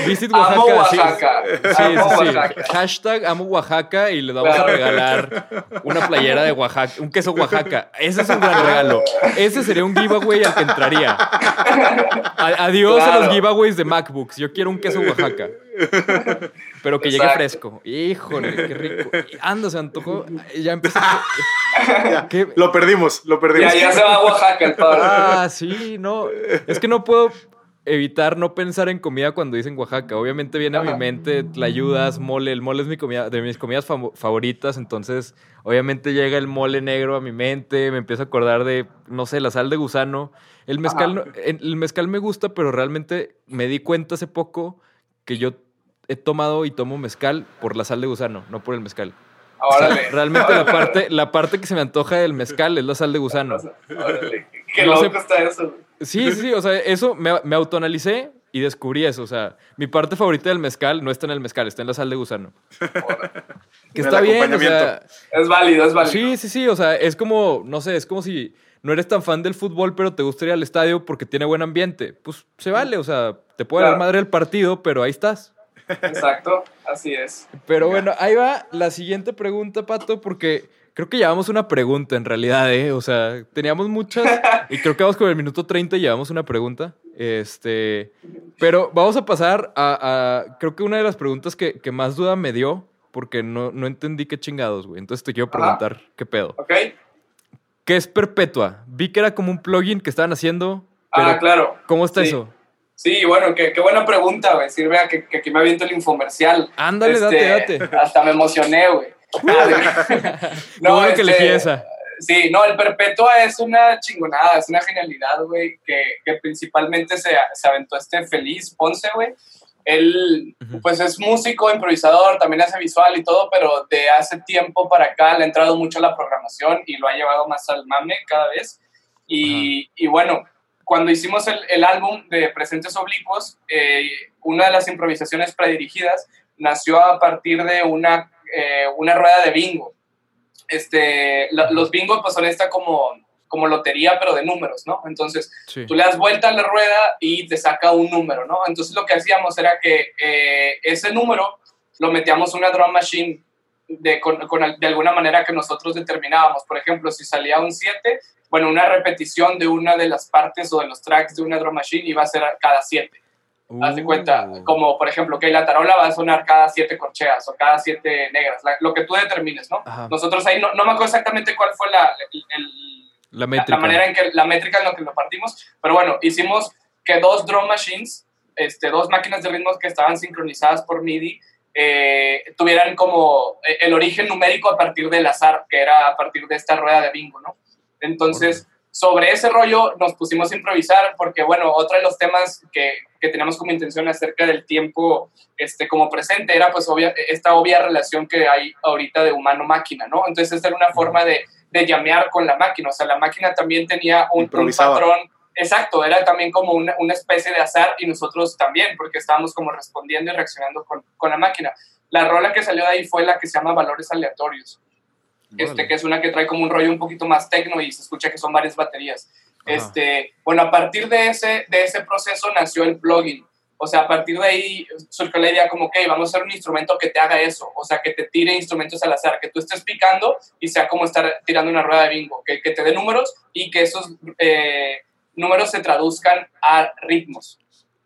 [SPEAKER 2] Visit
[SPEAKER 4] Amo
[SPEAKER 2] Oaxaca. sí.
[SPEAKER 4] Oaxaca.
[SPEAKER 2] Sí,
[SPEAKER 4] Amo
[SPEAKER 2] sí, sí.
[SPEAKER 4] Oaxaca.
[SPEAKER 2] Hashtag amo Oaxaca y les vamos
[SPEAKER 4] Claro.
[SPEAKER 2] a regalar una playera de Oaxaca, un queso Oaxaca. Ese es un gran regalo. Ese sería un giveaway al que entraría. A- adiós a los giveaways de MacBooks. Yo quiero un queso Oaxaca. Pero que llegue fresco. Híjole, qué rico. Anda, se antojó. Ya empezó.
[SPEAKER 3] Ya. Lo perdimos, lo
[SPEAKER 4] Ya,
[SPEAKER 3] perdimos.
[SPEAKER 4] ya se va a Oaxaca el padre.
[SPEAKER 2] Ah, sí, no. Es que no puedo evitar no pensar en comida cuando dicen Oaxaca. Obviamente viene a mi mente tlayudas, mole. El mole es mi comida, de mis comidas favoritas. Entonces, obviamente llega el mole negro a mi mente. Me empiezo a acordar de, no sé, la sal de gusano. El mezcal, no- el mezcal me gusta, pero realmente me di cuenta hace poco que yo he tomado y tomo mezcal por la sal de gusano, no por el mezcal. O sea,
[SPEAKER 4] Órale.
[SPEAKER 2] realmente la parte, la parte que se me antoja del mezcal es la sal de gusano.
[SPEAKER 4] Órale. Qué
[SPEAKER 2] No sé-
[SPEAKER 4] loco está eso.
[SPEAKER 2] Sí, sí, sí, o sea, eso me, me autoanalicé y descubrí eso. O sea, mi parte favorita del mezcal no está en el mezcal, está en la sal de gusano. Que está bien, o sea.
[SPEAKER 4] Es válido, es válido.
[SPEAKER 2] Sí, sí, sí, o sea, es como, no sé, es como si no eres tan fan del fútbol, pero te gusta ir al estadio porque tiene buen ambiente. Pues se vale, o sea, te puede dar madre el partido, pero ahí estás.
[SPEAKER 4] Exacto, así es.
[SPEAKER 2] Pero bueno, ahí va la siguiente pregunta, Pato, porque creo que llevamos una pregunta en realidad, ¿eh? O sea, teníamos muchas y creo que vamos con el minuto 30 y llevamos una pregunta. Este, pero vamos a pasar a, a- creo que una de las preguntas que, que más duda me dio, porque no, no entendí qué chingados, güey. Entonces te quiero
[SPEAKER 4] Ajá.
[SPEAKER 2] preguntar, ¿qué pedo?
[SPEAKER 4] ¿Ok?
[SPEAKER 2] ¿Qué es Perpetua? Vi que era como un plugin que estaban haciendo, pero
[SPEAKER 4] Ah, claro.
[SPEAKER 2] ¿cómo está
[SPEAKER 4] Sí.
[SPEAKER 2] eso?
[SPEAKER 4] Sí, bueno, qué, qué buena pregunta, güey. Sirve a que, que aquí me aviento el infomercial.
[SPEAKER 2] Ándale,
[SPEAKER 4] Este,
[SPEAKER 2] date, date.
[SPEAKER 4] Hasta me emocioné, güey.
[SPEAKER 2] No, bueno que
[SPEAKER 4] este,
[SPEAKER 2] elegí esa.
[SPEAKER 4] Sí, no, el Perpetua es una chingonada, es una genialidad, güey, que, que principalmente se, se aventó este Feliz Ponce, güey. Él, pues es músico, improvisador, también hace visual y todo, pero de hace tiempo para acá le ha entrado mucho a la programación y lo ha llevado más al mame cada vez. Y, y bueno, cuando hicimos el, el álbum de Presentes Oblicuos, eh, una de las improvisaciones predirigidas nació a partir de una, eh, una rueda de bingo este, la- los bingos pues son esta como, como lotería, pero de números, ¿no? Entonces,
[SPEAKER 2] Sí.
[SPEAKER 4] tú le das vuelta a la rueda y te saca un número, ¿no? Entonces, lo que hacíamos era que eh, ese número lo metíamos en una drum machine de, con, de alguna manera que nosotros determinábamos. Por ejemplo, si salía un 7, bueno, una repetición de una de las partes o de los tracks de una drum machine iba a ser cada 7. Haz de cuenta,
[SPEAKER 2] Uh.
[SPEAKER 4] como por ejemplo, que la tarola va a sonar cada siete corcheas o cada siete negras, la- lo que tú determines, ¿no?
[SPEAKER 2] Ajá.
[SPEAKER 4] Nosotros ahí no, no me acuerdo exactamente cuál fue la, el- el-
[SPEAKER 2] La métrica.
[SPEAKER 4] la manera en que la métrica en la que lo partimos, pero bueno, hicimos que dos drum machines, este, dos máquinas de ritmos que estaban sincronizadas por MIDI, eh, tuvieran como eh, el origen numérico a partir del azar, que era a partir de esta rueda de bingo, ¿no? Entonces, sobre ese rollo nos pusimos a improvisar, porque bueno, otro de los temas que, que teníamos como intención acerca del tiempo este, como presente era pues obvia, esta obvia relación que hay ahorita de humano-máquina, ¿no? Entonces, esta era una forma de, de llamear con la máquina, o sea, la máquina también tenía un, un patrón, exacto, era también como una, una especie de azar y nosotros también, porque estábamos como respondiendo y reaccionando con, con la máquina. La rola que salió de ahí fue la que se llama Valores Aleatorios este, que es una que trae como un rollo un poquito más tecno y se escucha que son varias baterías.
[SPEAKER 2] Ajá.
[SPEAKER 4] Este, bueno, a partir de ese, de ese proceso nació el plugin. O sea, a partir de ahí surgió la idea como, ok, vamos a hacer un instrumento que te haga eso, o sea, que te tire instrumentos al azar, que tú estés picando y sea como estar tirando una rueda de bingo, que, que te dé números y que esos eh, números se traduzcan a ritmos,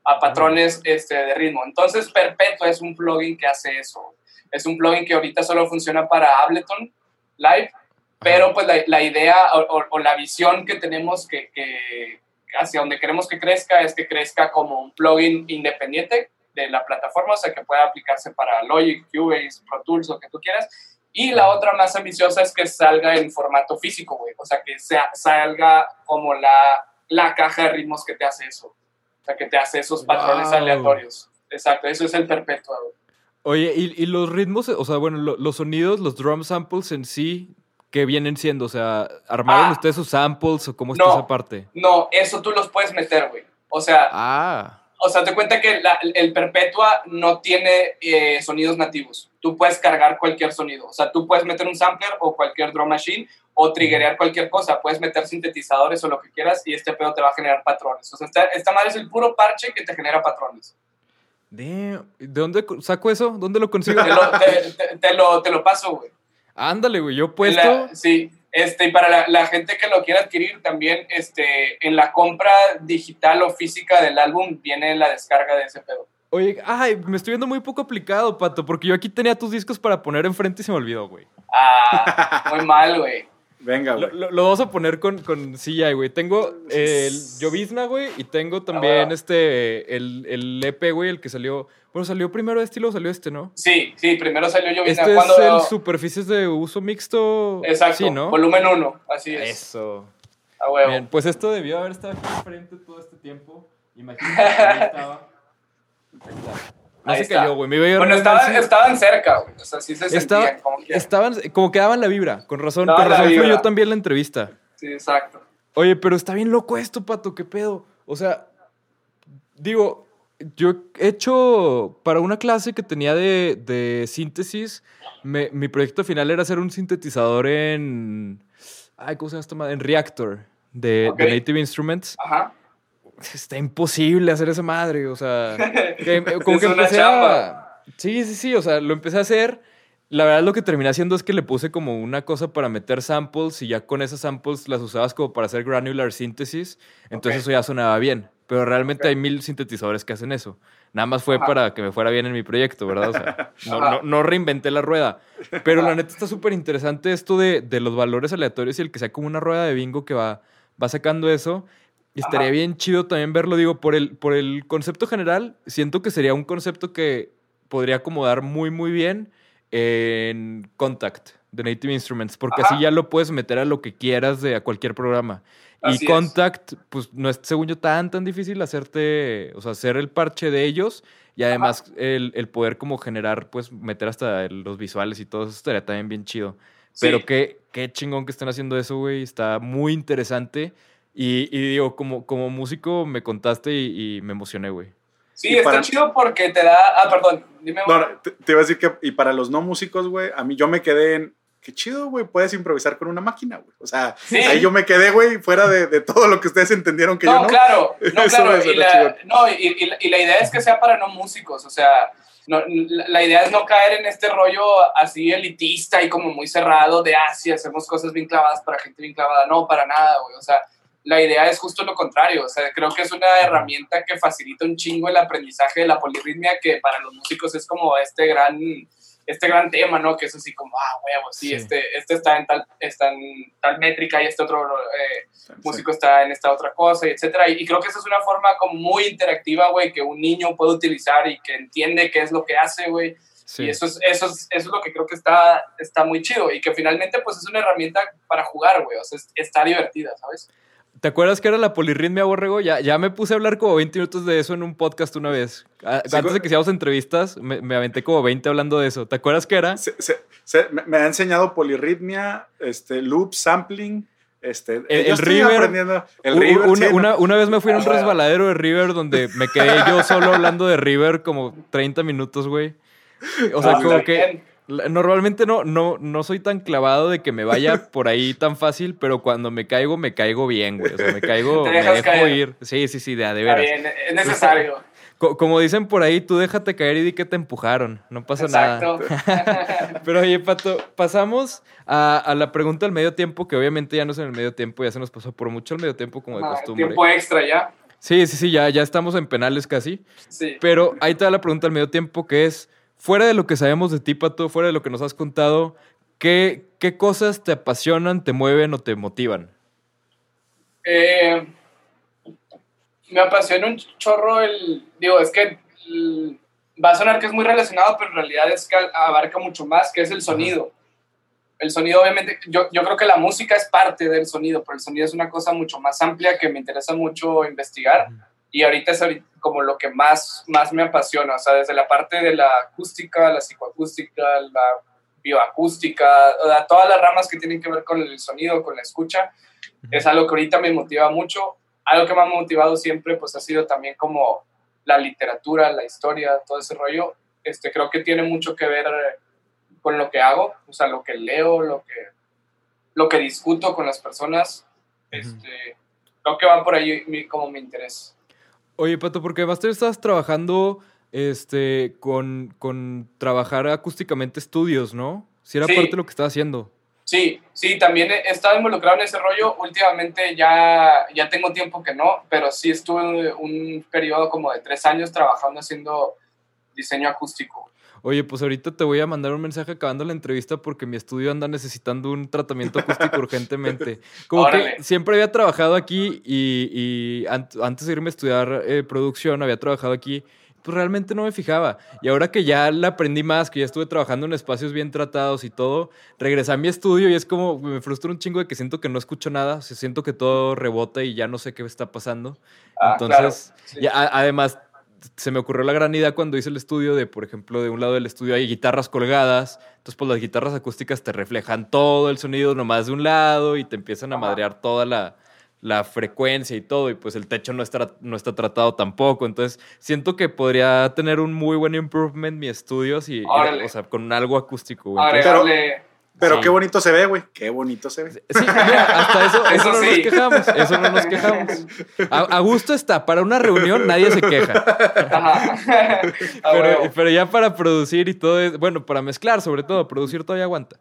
[SPEAKER 4] a patrones este, de ritmo. Entonces, Perpetua es un plugin que hace eso. Es un plugin que ahorita solo funciona para Ableton Live, pero pues la, la idea o, o- o la visión que tenemos que, que hacia donde queremos que crezca es que crezca como un plugin independiente de la plataforma, o sea, que pueda aplicarse para Logic, Cubase, Pro Tools, lo que tú quieras. Y la otra más ambiciosa es que salga en formato físico, güey. O sea, que sea, salga como la, la caja de ritmos que te hace eso. O sea, que te hace esos patrones
[SPEAKER 2] Wow.
[SPEAKER 4] aleatorios. Exacto, eso es el perpetuo. güey.
[SPEAKER 2] Oye, ¿y, y los ritmos, o sea, bueno, lo- los sonidos, los drum samples en sí, ¿qué vienen siendo? O sea, ¿armaron
[SPEAKER 4] Ah.
[SPEAKER 2] ustedes sus samples o cómo está
[SPEAKER 4] No.
[SPEAKER 2] esa parte?
[SPEAKER 4] No, eso tú los puedes meter, güey. O sea,
[SPEAKER 2] Ah,
[SPEAKER 4] o sea, te cuenta que la- el Perpetua no tiene eh, sonidos nativos. Tú puedes cargar cualquier sonido. O sea, tú puedes meter un sampler o cualquier drum machine o triggerear cualquier cosa. Puedes meter sintetizadores o lo que quieras y este pedo te va a generar patrones. O sea, esta, esta madre es el puro parche que te genera patrones.
[SPEAKER 2] Damn. ¿De dónde co- saco eso? ¿Dónde lo consigo?
[SPEAKER 4] Te lo, te- te- te lo, paso, güey.
[SPEAKER 2] Ándale, güey, yo puesto.
[SPEAKER 4] La- sí, este, y para la, la gente que lo quiera adquirir también, este, en la compra digital o física del álbum viene la descarga de ese pedo.
[SPEAKER 2] Oye, ay, me estoy viendo muy poco aplicado, Pato, porque yo aquí tenía tus discos para poner enfrente y se me olvidó, güey.
[SPEAKER 4] Ah, muy mal, güey.
[SPEAKER 3] Venga,
[SPEAKER 2] Lo,
[SPEAKER 3] güey.
[SPEAKER 2] lo- lo vamos a poner con, con CGI, güey. Tengo el Llovizna, güey, y tengo también
[SPEAKER 4] bueno.
[SPEAKER 2] este, el, el EP, güey, el que salió. Bueno, salió primero este y luego salió este, ¿no?
[SPEAKER 4] Sí, sí, primero salió yo
[SPEAKER 2] Este
[SPEAKER 4] cuando...
[SPEAKER 2] es el superficies de uso mixto.
[SPEAKER 4] Exacto,
[SPEAKER 2] Sí, ¿no?
[SPEAKER 4] volumen 1, así es.
[SPEAKER 2] Eso.
[SPEAKER 4] A huevo.
[SPEAKER 2] Bien, pues esto debió haber estado aquí enfrente todo este tiempo. Imagínate que ahí estaba. Está. No
[SPEAKER 4] Ahí
[SPEAKER 2] se
[SPEAKER 4] está.
[SPEAKER 2] cayó, güey. Me iba a ir
[SPEAKER 4] Bueno, estaban, estaban cerca, güey. O sea, sí se
[SPEAKER 2] Estaba-
[SPEAKER 4] sentían como quiera.
[SPEAKER 2] Estaban como que daban la vibra, con razón.
[SPEAKER 4] Daban
[SPEAKER 2] con
[SPEAKER 4] la
[SPEAKER 2] razón
[SPEAKER 4] vibra.
[SPEAKER 2] fluyó también la entrevista.
[SPEAKER 4] Sí, exacto.
[SPEAKER 2] Oye, pero está bien loco esto, pato, qué pedo. O sea, digo, yo he hecho para una clase que tenía de, de síntesis, me- mi proyecto final era hacer un sintetizador en. Ay, ¿cómo se llama esta madre? En Reactor de,
[SPEAKER 4] Ok.
[SPEAKER 2] de Native Instruments.
[SPEAKER 4] Ajá.
[SPEAKER 2] Está imposible hacer esa madre, o sea. que- como
[SPEAKER 4] Es
[SPEAKER 2] que empecé
[SPEAKER 4] chamba.
[SPEAKER 2] a. Sí, sí, sí, o sea, lo empecé a hacer. La verdad, lo que terminé haciendo es que le puse como una cosa para meter samples y ya con esas samples las usabas como para hacer granular synthesis. Entonces
[SPEAKER 4] Ok.
[SPEAKER 2] eso ya sonaba bien. Pero realmente
[SPEAKER 4] Ok.
[SPEAKER 2] hay mil sintetizadores que hacen eso. Nada más fue
[SPEAKER 4] Ajá.
[SPEAKER 2] para que me fuera bien en mi proyecto, ¿verdad? O sea, no, no- no reinventé la rueda. Pero la
[SPEAKER 4] Ajá.
[SPEAKER 2] neta está súper interesante esto de, de los valores aleatorios y el que sea como una rueda de bingo que va, va sacando eso. Y estaría
[SPEAKER 4] Ajá.
[SPEAKER 2] bien chido también verlo, digo, por el, por el concepto general, siento que sería un concepto que podría acomodar muy, muy bien en Contact de Native Instruments, porque
[SPEAKER 4] Ajá.
[SPEAKER 2] así ya lo puedes meter a lo que quieras de a cualquier programa.
[SPEAKER 4] Así
[SPEAKER 2] y
[SPEAKER 4] es.
[SPEAKER 2] Contact, pues no es, según yo, tan, tan difícil hacerte, o sea, hacer el parche de ellos y además el, el poder como generar, pues meter hasta los visuales y todo eso estaría también bien chido.
[SPEAKER 4] Sí.
[SPEAKER 2] Pero qué, qué chingón que estén haciendo eso, güey. Está muy interesante. Y, y digo, como, como músico me contaste y, y me emocioné, güey.
[SPEAKER 4] Sí,
[SPEAKER 3] Y
[SPEAKER 4] está
[SPEAKER 3] para-
[SPEAKER 4] chido porque te da... Ah, perdón. Dime.
[SPEAKER 3] No, no, te, te iba a decir que, y para los no músicos, güey, a mí yo me quedé en, qué chido, güey, puedes improvisar con una máquina, güey. O sea,
[SPEAKER 4] Sí.
[SPEAKER 3] ahí yo me quedé, güey, fuera de, de todo lo que ustedes entendieron que yo
[SPEAKER 4] No,
[SPEAKER 3] no.
[SPEAKER 4] claro, no,
[SPEAKER 3] Eso
[SPEAKER 4] claro. Y la, no, y, y la- y la idea es que sea para no músicos, o sea, no, la, la idea es no caer en este rollo así elitista y como muy cerrado de, ah, sí, hacemos cosas bien clavadas para gente bien clavada. No, para nada, güey. O sea, la idea es justo lo contrario. O sea, creo que es una herramienta que facilita un chingo el aprendizaje de la polirritmia, que para los músicos es como este gran, este gran tema, ¿no? Que es así como, ah, huevo, sí,
[SPEAKER 2] Sí.
[SPEAKER 4] Este, este está en tal, está en tal métrica y este otro eh,
[SPEAKER 3] Sí.
[SPEAKER 4] músico está en esta otra cosa, y etcétera. Y, y creo que esa es una forma como muy interactiva, güey, que un niño puede utilizar y que entiende qué es lo que hace, güey.
[SPEAKER 2] Sí.
[SPEAKER 4] Y eso es, eso, es, eso es lo que creo que está, está muy chido y que finalmente pues es una herramienta para jugar, güey. O sea, es- está divertida, ¿sabes?
[SPEAKER 2] ¿Te acuerdas que era la polirritmia, Borrego? Ya, ya me puse a hablar como 20 minutos de eso en un podcast una vez. A-
[SPEAKER 3] Sí,
[SPEAKER 2] Antes de que hiciéramos entrevistas, me, me aventé como 20 hablando de eso. ¿Te acuerdas qué era?
[SPEAKER 3] Se- se- se- me, ha enseñado polirritmia, este, loop, sampling, este,
[SPEAKER 2] El- el River.
[SPEAKER 3] aprendiendo el River,
[SPEAKER 2] una, una- una vez me fui en un
[SPEAKER 4] Ah,
[SPEAKER 2] resbaladero de River donde me quedé yo solo hablando de River como 30 minutos, güey. O sea,
[SPEAKER 3] Ah,
[SPEAKER 2] como que normalmente no, no, no soy tan clavado de que me vaya por ahí tan fácil, pero cuando me caigo, me caigo bien, güey. O sea, me caigo, me dejo
[SPEAKER 4] caer.
[SPEAKER 2] ir. Sí, sí, sí, de, de
[SPEAKER 4] Está
[SPEAKER 2] veras.
[SPEAKER 4] bien, es necesario.
[SPEAKER 2] Co- como dicen por ahí, tú déjate caer y di que te empujaron. No pasa nada.
[SPEAKER 4] Exacto.
[SPEAKER 2] Pero oye, Pato, pasamos a, a la pregunta del medio tiempo, que obviamente ya no es en el medio tiempo, ya se nos pasó por mucho el medio tiempo como de
[SPEAKER 4] Ah,
[SPEAKER 2] costumbre.
[SPEAKER 4] Tiempo extra ya.
[SPEAKER 2] Sí, sí, sí, ya, ya estamos en penales casi.
[SPEAKER 4] Sí.
[SPEAKER 2] Pero ahí te da la pregunta al medio tiempo, que es, fuera de lo que sabemos de ti, Pato, fuera de lo que nos has contado, ¿qué, qué cosas te apasionan, te mueven o te motivan?
[SPEAKER 4] Eh, me apasiona un chorro el. Digo, es que el- va a sonar que es muy relacionado, pero en realidad es que abarca mucho más, que es el sonido. El sonido, obviamente, yo, yo creo que la música es parte del sonido, pero el sonido es una cosa mucho más amplia que me interesa mucho investigar. Y ahorita es ahorita como lo que más, más me apasiona, o sea, desde la parte de la acústica, la psicoacústica, la bioacústica, o sea, todas las ramas que tienen que ver con el sonido, con la escucha, es algo que ahorita me motiva mucho. Algo que me ha motivado siempre, pues ha sido también como la literatura, la historia, todo ese rollo. Este, creo que tiene mucho que ver con lo que hago, o sea, lo que leo, lo que, lo que discuto con las personas. Este, creo que va por ahí mi, como mi interés.
[SPEAKER 2] Oye, Pato, porque tú estás trabajando este, con, con trabajar acústicamente estudios, ¿no? Si era
[SPEAKER 4] Sí.
[SPEAKER 2] parte de lo que estaba haciendo.
[SPEAKER 4] Sí, sí, también he estado involucrado en ese rollo. Últimamente ya, ya tengo tiempo que no, pero sí estuve un periodo como de tres años trabajando haciendo diseño acústico.
[SPEAKER 2] Oye, pues ahorita te voy a mandar un mensaje acabando la entrevista porque mi estudio anda necesitando un tratamiento acústico urgentemente. Como
[SPEAKER 4] Órale.
[SPEAKER 2] que siempre había trabajado aquí y, y an- antes de irme a estudiar eh, producción había trabajado aquí, pues realmente no me fijaba. Y ahora que ya la aprendí más, que ya estuve trabajando en espacios bien tratados y todo, regresé a mi estudio y es como, me frustra un chingo de que siento que no escucho nada, o sea, siento que todo rebota y ya no sé qué está pasando.
[SPEAKER 4] Ah,
[SPEAKER 2] Entonces,
[SPEAKER 4] claro, sí.
[SPEAKER 2] ya, a- además, se me ocurrió la gran idea cuando hice el estudio de, por ejemplo, de un lado del estudio hay guitarras colgadas, entonces pues las guitarras acústicas te reflejan todo el sonido nomás de un lado y te empiezan a madrear toda la, la frecuencia y todo, y pues el techo no está, no está tratado tampoco, entonces siento que podría tener un muy buen improvement mi estudio, si,
[SPEAKER 4] Órale.
[SPEAKER 2] o sea, con algo acústico. güey. Entonces,
[SPEAKER 4] Agregarle.
[SPEAKER 3] Pero
[SPEAKER 2] Sí.
[SPEAKER 3] qué bonito se ve, güey. Qué bonito se ve.
[SPEAKER 2] Sí, mira, hasta eso, eso,
[SPEAKER 4] Eso
[SPEAKER 2] no nos quejamos, eso no nos quejamos. A, a gusto está, para una reunión nadie se queja.
[SPEAKER 4] Ajá.
[SPEAKER 2] Pero, pero ya para producir y todo, es- bueno, para mezclar sobre todo, producir todavía aguanta.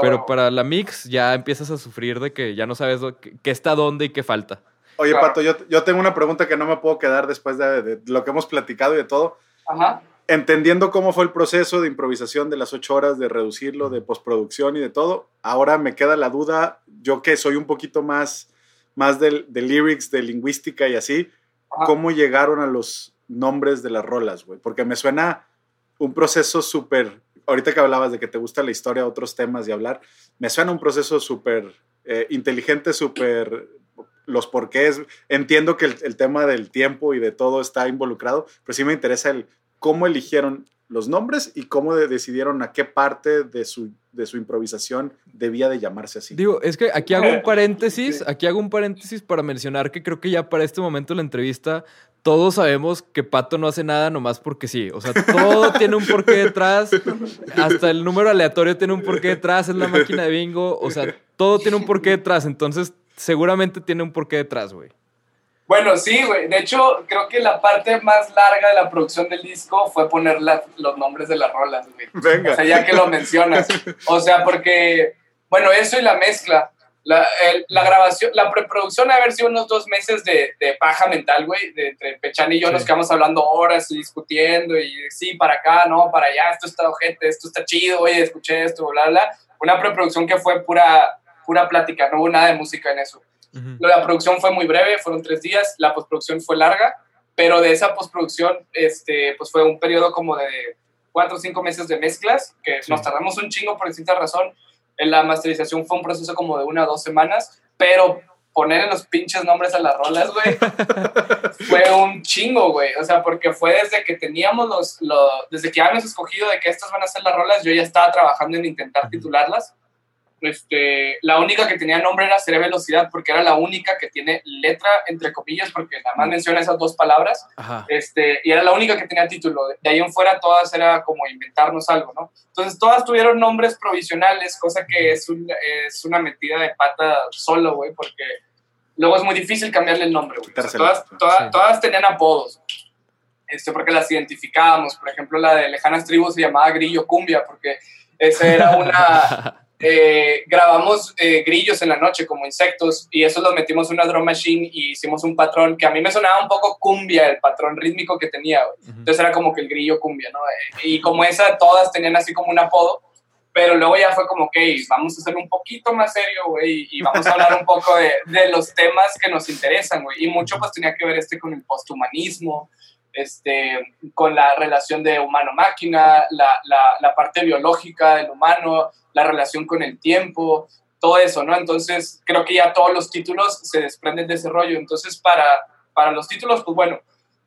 [SPEAKER 2] Pero para la mix ya empiezas a sufrir de que ya no sabes qué está dónde y qué falta.
[SPEAKER 3] Oye,
[SPEAKER 4] Claro.
[SPEAKER 3] Pato, yo, yo tengo una pregunta que no me puedo quedar después de, de lo que hemos platicado y de todo.
[SPEAKER 4] Ajá.
[SPEAKER 3] Entendiendo cómo fue el proceso de improvisación de las ocho horas, de reducirlo, de postproducción y de todo, ahora me queda la duda, yo que soy un poquito más, más del, de lyrics, de lingüística y así,
[SPEAKER 4] Ajá.
[SPEAKER 3] ¿cómo llegaron a los nombres de las rolas, güey? Porque me suena un proceso súper, ahorita que hablabas de que te gusta la historia, otros temas y hablar, me suena un proceso súper eh, inteligente, súper los porqués. Entiendo que el, el tema del tiempo y de todo está involucrado, pero sí me interesa el cómo eligieron los nombres y cómo de- decidieron a qué parte de su, de su improvisación debía de llamarse así.
[SPEAKER 2] Digo, es que aquí hago un paréntesis, aquí hago un paréntesis para mencionar que creo que ya para este momento de la entrevista todos sabemos que Pato no hace nada nomás porque sí. O sea, todo tiene un porqué detrás. Hasta el número aleatorio tiene un porqué detrás. Es la máquina de bingo. O sea, todo tiene un porqué detrás. Entonces, seguramente tiene un porqué detrás, güey.
[SPEAKER 4] Bueno, sí, güey. De hecho, creo que la parte más larga de la producción del disco fue poner la- los nombres de las rolas, güey.
[SPEAKER 3] Venga.
[SPEAKER 4] O sea, ya que lo mencionas. O sea, porque, bueno, eso y la mezcla. La, el- la grabación, la preproducción ha haber sido unos dos meses de, de paja mental, güey. Entre Pechan y yo
[SPEAKER 2] Sí.
[SPEAKER 4] nos quedamos hablando horas y discutiendo y sí, para acá, no, para allá, esto está ojete, esto está chido, oye, escuché esto, bla, bla. Una preproducción que fue pura, pura plática, no hubo nada de música en eso. La producción fue muy breve, fueron tres días, la postproducción fue larga, pero de esa postproducción, este, pues fue un periodo como de cuatro o cinco meses de mezclas, que
[SPEAKER 2] Sí.
[SPEAKER 4] nos tardamos un chingo por distinta razón. En la masterización fue un proceso como de una o dos semanas, pero ponerle los pinches nombres a las rolas, güey, fue un chingo, güey. O sea, porque fue desde que teníamos los, lo- desde que habíamos escogido de que estas van a ser las rolas, yo ya estaba trabajando en intentar titularlas. Este, la única que tenía nombre era Seré Velocidad, porque era la única que tiene letra, entre comillas, porque nada más menciona esas dos palabras.
[SPEAKER 2] Ajá.
[SPEAKER 4] Este, y era la única que tenía título. De ahí en fuera todas era como inventarnos algo, ¿no? Entonces todas tuvieron nombres provisionales, cosa que es, un- es una metida de pata solo, güey, porque luego es muy difícil cambiarle el nombre, güey. O sea,
[SPEAKER 3] Quitárselo.
[SPEAKER 4] todas, todas,
[SPEAKER 2] Sí.
[SPEAKER 4] todas tenían apodos. Este, porque las identificábamos. Por ejemplo, la de Lejanas Tribus se llamaba Grillo Cumbia, porque esa era una... eh, grabamos eh, grillos en la noche como insectos y eso lo metimos en una drum machine y hicimos un patrón que a mí me sonaba un poco cumbia, el patrón rítmico que tenía. güey. Entonces era como que el grillo cumbia, ¿no? Eh, Y como esa, todas tenían así como un apodo, pero luego ya fue como, ok, vamos a hacer un poquito más serio, güey, y vamos a hablar un poco de, de los temas que nos interesan, güey. Y mucho pues tenía que ver este con el posthumanismo, este, con la relación de humano-máquina, la, la, la parte biológica del humano, la relación con el tiempo, todo eso, ¿no? Entonces, creo que ya todos los títulos se desprenden de ese rollo. Entonces, para, para los títulos, pues bueno,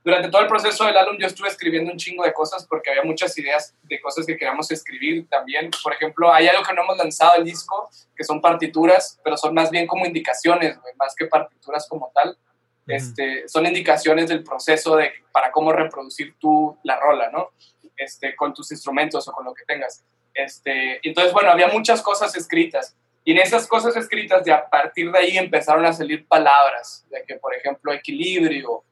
[SPEAKER 4] durante todo el proceso del álbum yo estuve escribiendo un chingo de cosas porque había muchas ideas de cosas que queríamos escribir también. Por ejemplo, hay algo que no hemos lanzado el disco, que son partituras, pero son más bien como indicaciones, más que partituras como tal. Este, son indicaciones del proceso de para cómo reproducir tú la rola, ¿no? Este, con tus instrumentos o con lo que tengas. Este, entonces, bueno, había muchas cosas escritas. Y en esas cosas escritas, de a partir de ahí empezaron a salir palabras, de que, por ejemplo, equilibrio,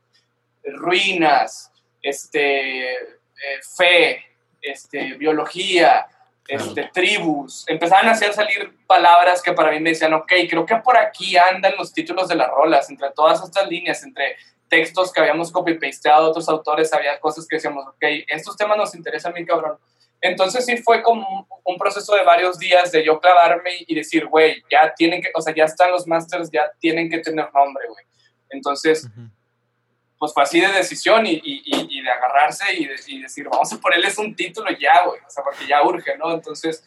[SPEAKER 4] ruinas, este, eh, fe, este, biología, este, tribus. Empezaban a hacer salir palabras que para mí me decían, ok, creo que por aquí andan los títulos de las rolas, entre todas estas líneas, entre textos que habíamos copy-pasteado otros autores, había cosas que decíamos, ok, estos temas nos interesan bien cabrón. Entonces sí fue como un- proceso de varios días de yo clavarme y decir, güey, ya tienen que, o sea, ya están los masters, ya tienen que tener nombre, güey. Entonces, pues fue así de decisión y, y- y- y de agarrarse y, de- y decir, vamos a ponerles un título ya, güey, o sea, porque ya urge, ¿no? Entonces,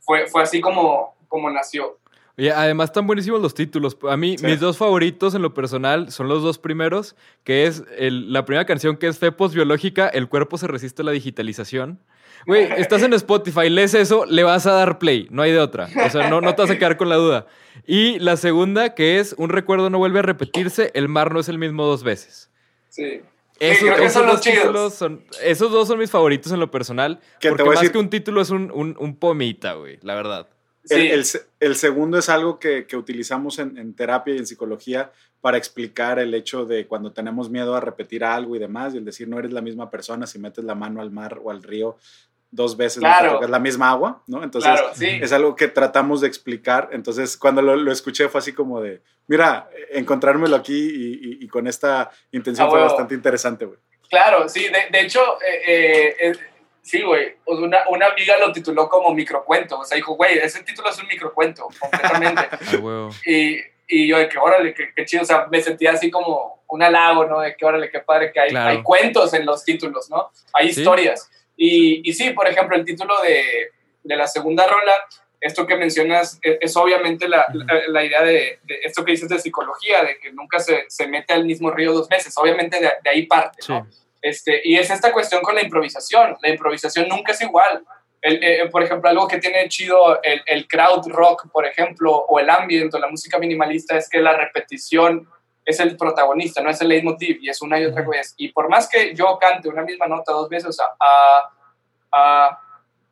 [SPEAKER 4] fue, fue así como, como nació.
[SPEAKER 2] Oye, además están buenísimos los títulos. A mí,
[SPEAKER 3] Sí.
[SPEAKER 2] mis dos favoritos en lo personal son los dos primeros, que es el- la primera canción que es Fe Biológica, El cuerpo se resiste a la digitalización. Güey, estás en Spotify, lees eso, le vas a dar play, no hay de otra. O sea, no, no te vas a quedar con la duda. Y la segunda, que es Un recuerdo no vuelve a repetirse, El mar no es el mismo dos veces.
[SPEAKER 4] Sí.
[SPEAKER 2] Esos,
[SPEAKER 4] creo que
[SPEAKER 2] esos
[SPEAKER 4] son los
[SPEAKER 2] dos
[SPEAKER 4] chidos.
[SPEAKER 2] son, esos dos son mis favoritos en lo personal.
[SPEAKER 3] Que te
[SPEAKER 2] porque
[SPEAKER 3] voy a
[SPEAKER 2] más
[SPEAKER 3] decir-
[SPEAKER 2] que un título es un, un, un pomita, güey, la verdad.
[SPEAKER 3] El,
[SPEAKER 4] Sí.
[SPEAKER 3] el se- el segundo es algo que, que utilizamos en, en terapia y en psicología para explicar el hecho de cuando tenemos miedo a repetir algo y demás, y el decir no eres la misma persona si metes la mano al mar o al río dos veces,
[SPEAKER 4] Claro.
[SPEAKER 3] la misma agua, ¿no? Entonces,
[SPEAKER 4] claro, sí.
[SPEAKER 3] es algo que tratamos de explicar. Entonces, cuando lo, lo escuché fue así como de, mira, encontrármelo aquí y, y- y con esta intención
[SPEAKER 4] Ah,
[SPEAKER 3] fue bastante interesante, güey.
[SPEAKER 4] Claro, sí, de, de hecho, eh, eh, sí, güey, sea, una, una amiga lo tituló como microcuento, o sea, dijo, güey, ese título es un microcuento, completamente. Y, y yo de que, órale, qué, qué chido, o sea, me sentía así como un halago, ¿no? De que, órale, qué padre que hay,
[SPEAKER 2] Claro.
[SPEAKER 4] hay cuentos en los títulos, ¿no? Hay
[SPEAKER 2] Sí.
[SPEAKER 4] historias. Y, y sí, por ejemplo, el título de, de la segunda rola, esto que mencionas, es, es obviamente la, la, la idea de, de esto que dices de psicología, de que nunca se, se mete al mismo río dos veces, obviamente de, de ahí parte,
[SPEAKER 2] Sí.
[SPEAKER 4] ¿no? Este, y es esta cuestión con la improvisación. La improvisación nunca es igual. El, eh, por ejemplo, algo que tiene chido el, el crowd rock, por ejemplo, o el ambient o la música minimalista es que la repetición es el protagonista, no es el leitmotiv, y es una y otra vez. Y por más que yo cante una misma nota dos veces, o sea, a, a,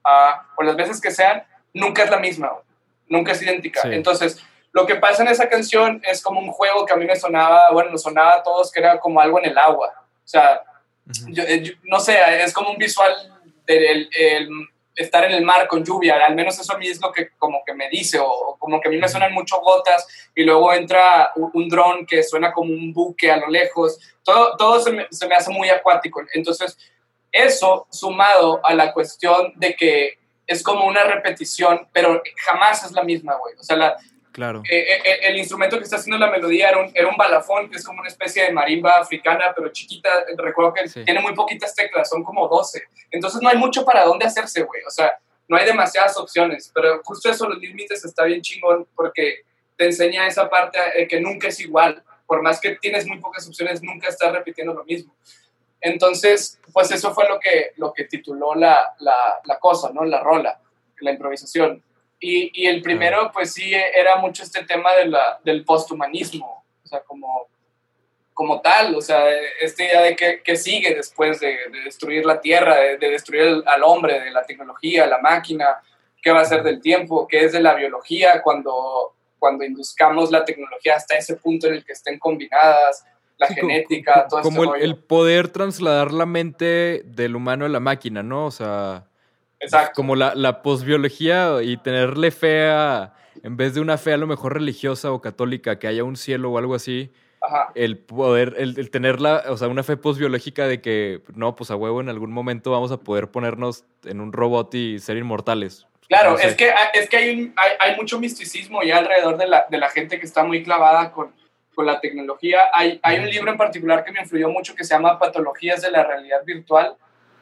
[SPEAKER 4] a, o las veces que sean, nunca es la misma, nunca es idéntica.
[SPEAKER 2] Sí.
[SPEAKER 4] Entonces, lo que pasa en esa canción es como un juego que a mí me sonaba, bueno, nos sonaba a todos que era como algo en el agua. O sea, yo- eh, yo- no sé, es como un visual del el estar en el mar con lluvia, al menos eso a mí es lo que como que me dice, o, como que a mí me suenan mucho gotas y luego entra un, un dron que suena como un buque a lo lejos, todo, todo se, me, se me hace muy acuático. Entonces, eso sumado a la cuestión de que es como una repetición, pero jamás es la misma, güey. O sea, la,
[SPEAKER 2] Claro.
[SPEAKER 4] eh, eh, el instrumento que está haciendo la melodía era un, era un balafón, que es como una especie de marimba africana, pero chiquita. Recuerdo que
[SPEAKER 2] Sí.
[SPEAKER 4] tiene muy poquitas teclas, son como 12. Entonces no hay mucho para dónde hacerse, güey. O sea, no hay demasiadas opciones. Pero justo eso, los límites, está bien chingón porque te enseña esa parte eh, que nunca es igual. Por más que tienes muy pocas opciones, nunca estás repitiendo lo mismo. Entonces, pues eso fue lo que, lo que tituló la, la, la cosa, ¿no? La rola, la improvisación. Y, y el primero, pues sí, era mucho este tema de la, del posthumanismo, o sea, como, como tal, o sea, esta idea de que, que sigue después de, de destruir la tierra, de, de destruir el- al hombre, de la tecnología, la máquina, qué va a ser del tiempo, qué es de la biología cuando, cuando induzcamos la tecnología hasta ese punto en el que estén combinadas, la
[SPEAKER 2] Sí,
[SPEAKER 4] genética,
[SPEAKER 2] co-
[SPEAKER 4] todo
[SPEAKER 2] Como
[SPEAKER 4] este
[SPEAKER 2] el,
[SPEAKER 4] rollo.
[SPEAKER 2] el poder trasladar la mente del humano a la máquina, ¿no? O sea,
[SPEAKER 4] Exacto.
[SPEAKER 2] como la, la posbiología y tenerle fe a, en vez de una fe a lo mejor religiosa o católica, que haya un cielo o algo así,
[SPEAKER 4] Ajá.
[SPEAKER 2] el poder, el, el tener la, o sea, una fe posbiológica de que, no, pues a huevo en algún momento vamos a poder ponernos en un robot y ser inmortales.
[SPEAKER 4] Claro,
[SPEAKER 2] No sé.
[SPEAKER 4] es que, es que hay, un- hay, hay mucho misticismo ya alrededor de la, de la gente que está muy clavada con, con la tecnología. Hay, hay un libro en particular que me influyó mucho que se llama Patologías de la Realidad Virtual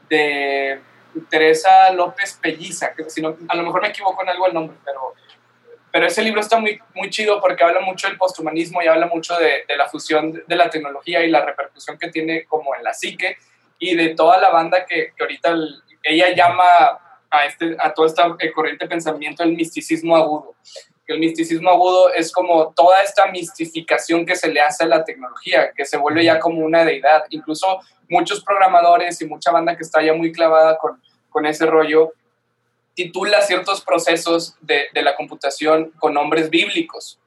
[SPEAKER 4] de Teresa López Pelliza, que si no, a lo mejor me equivoco en algo el nombre, pero, pero ese libro está muy, muy chido porque habla mucho del posthumanismo y habla mucho de, la fusión de, la tecnología y la repercusión que tiene como en la psique y de toda la banda que, que ahorita el- ella llama a, este, a toda esta corriente de pensamiento el misticismo agudo. Que el misticismo agudo es como toda esta mistificación que se le hace a la tecnología, que se vuelve ya como una deidad. Incluso muchos programadores y mucha banda que está ya muy clavada con, con ese rollo titula ciertos procesos de, de la computación con nombres bíblicos.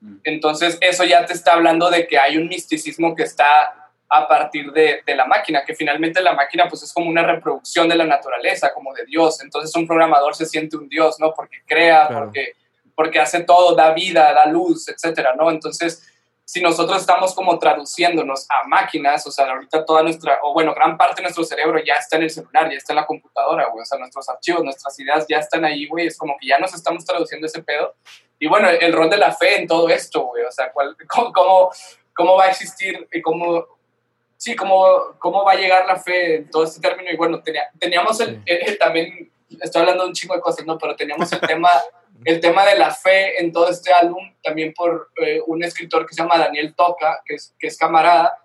[SPEAKER 3] Mm.
[SPEAKER 4] Entonces, eso ya te está hablando de que hay un misticismo que está a partir de, de, la máquina, que finalmente la máquina pues es como una reproducción de la naturaleza, como de Dios. Entonces un programador se siente un Dios, ¿no? Porque crea,
[SPEAKER 2] Claro.
[SPEAKER 4] porque, porque hace todo, da vida, da luz, etcétera, ¿no? Entonces, si nosotros estamos como traduciéndonos a máquinas, o sea, ahorita toda nuestra, o bueno, gran parte de nuestro cerebro ya está en el celular, ya está en la computadora, güey, o sea, nuestros archivos, nuestras ideas ya están ahí, güey, es como que ya nos estamos traduciendo ese pedo. Y bueno, el, el rol de la fe en todo esto, güey, o sea, cuál, cómo, cómo, cómo va a existir y cómo, sí, cómo, cómo va a llegar la fe en todo este término. Y bueno, tenía, teníamos el, el- el también, estoy hablando de un chingo de cosas, ¿no? Pero teníamos el tema, el tema de la fe en todo este álbum, también por eh, un escritor que se llama Daniel Toca, que es, que es camarada,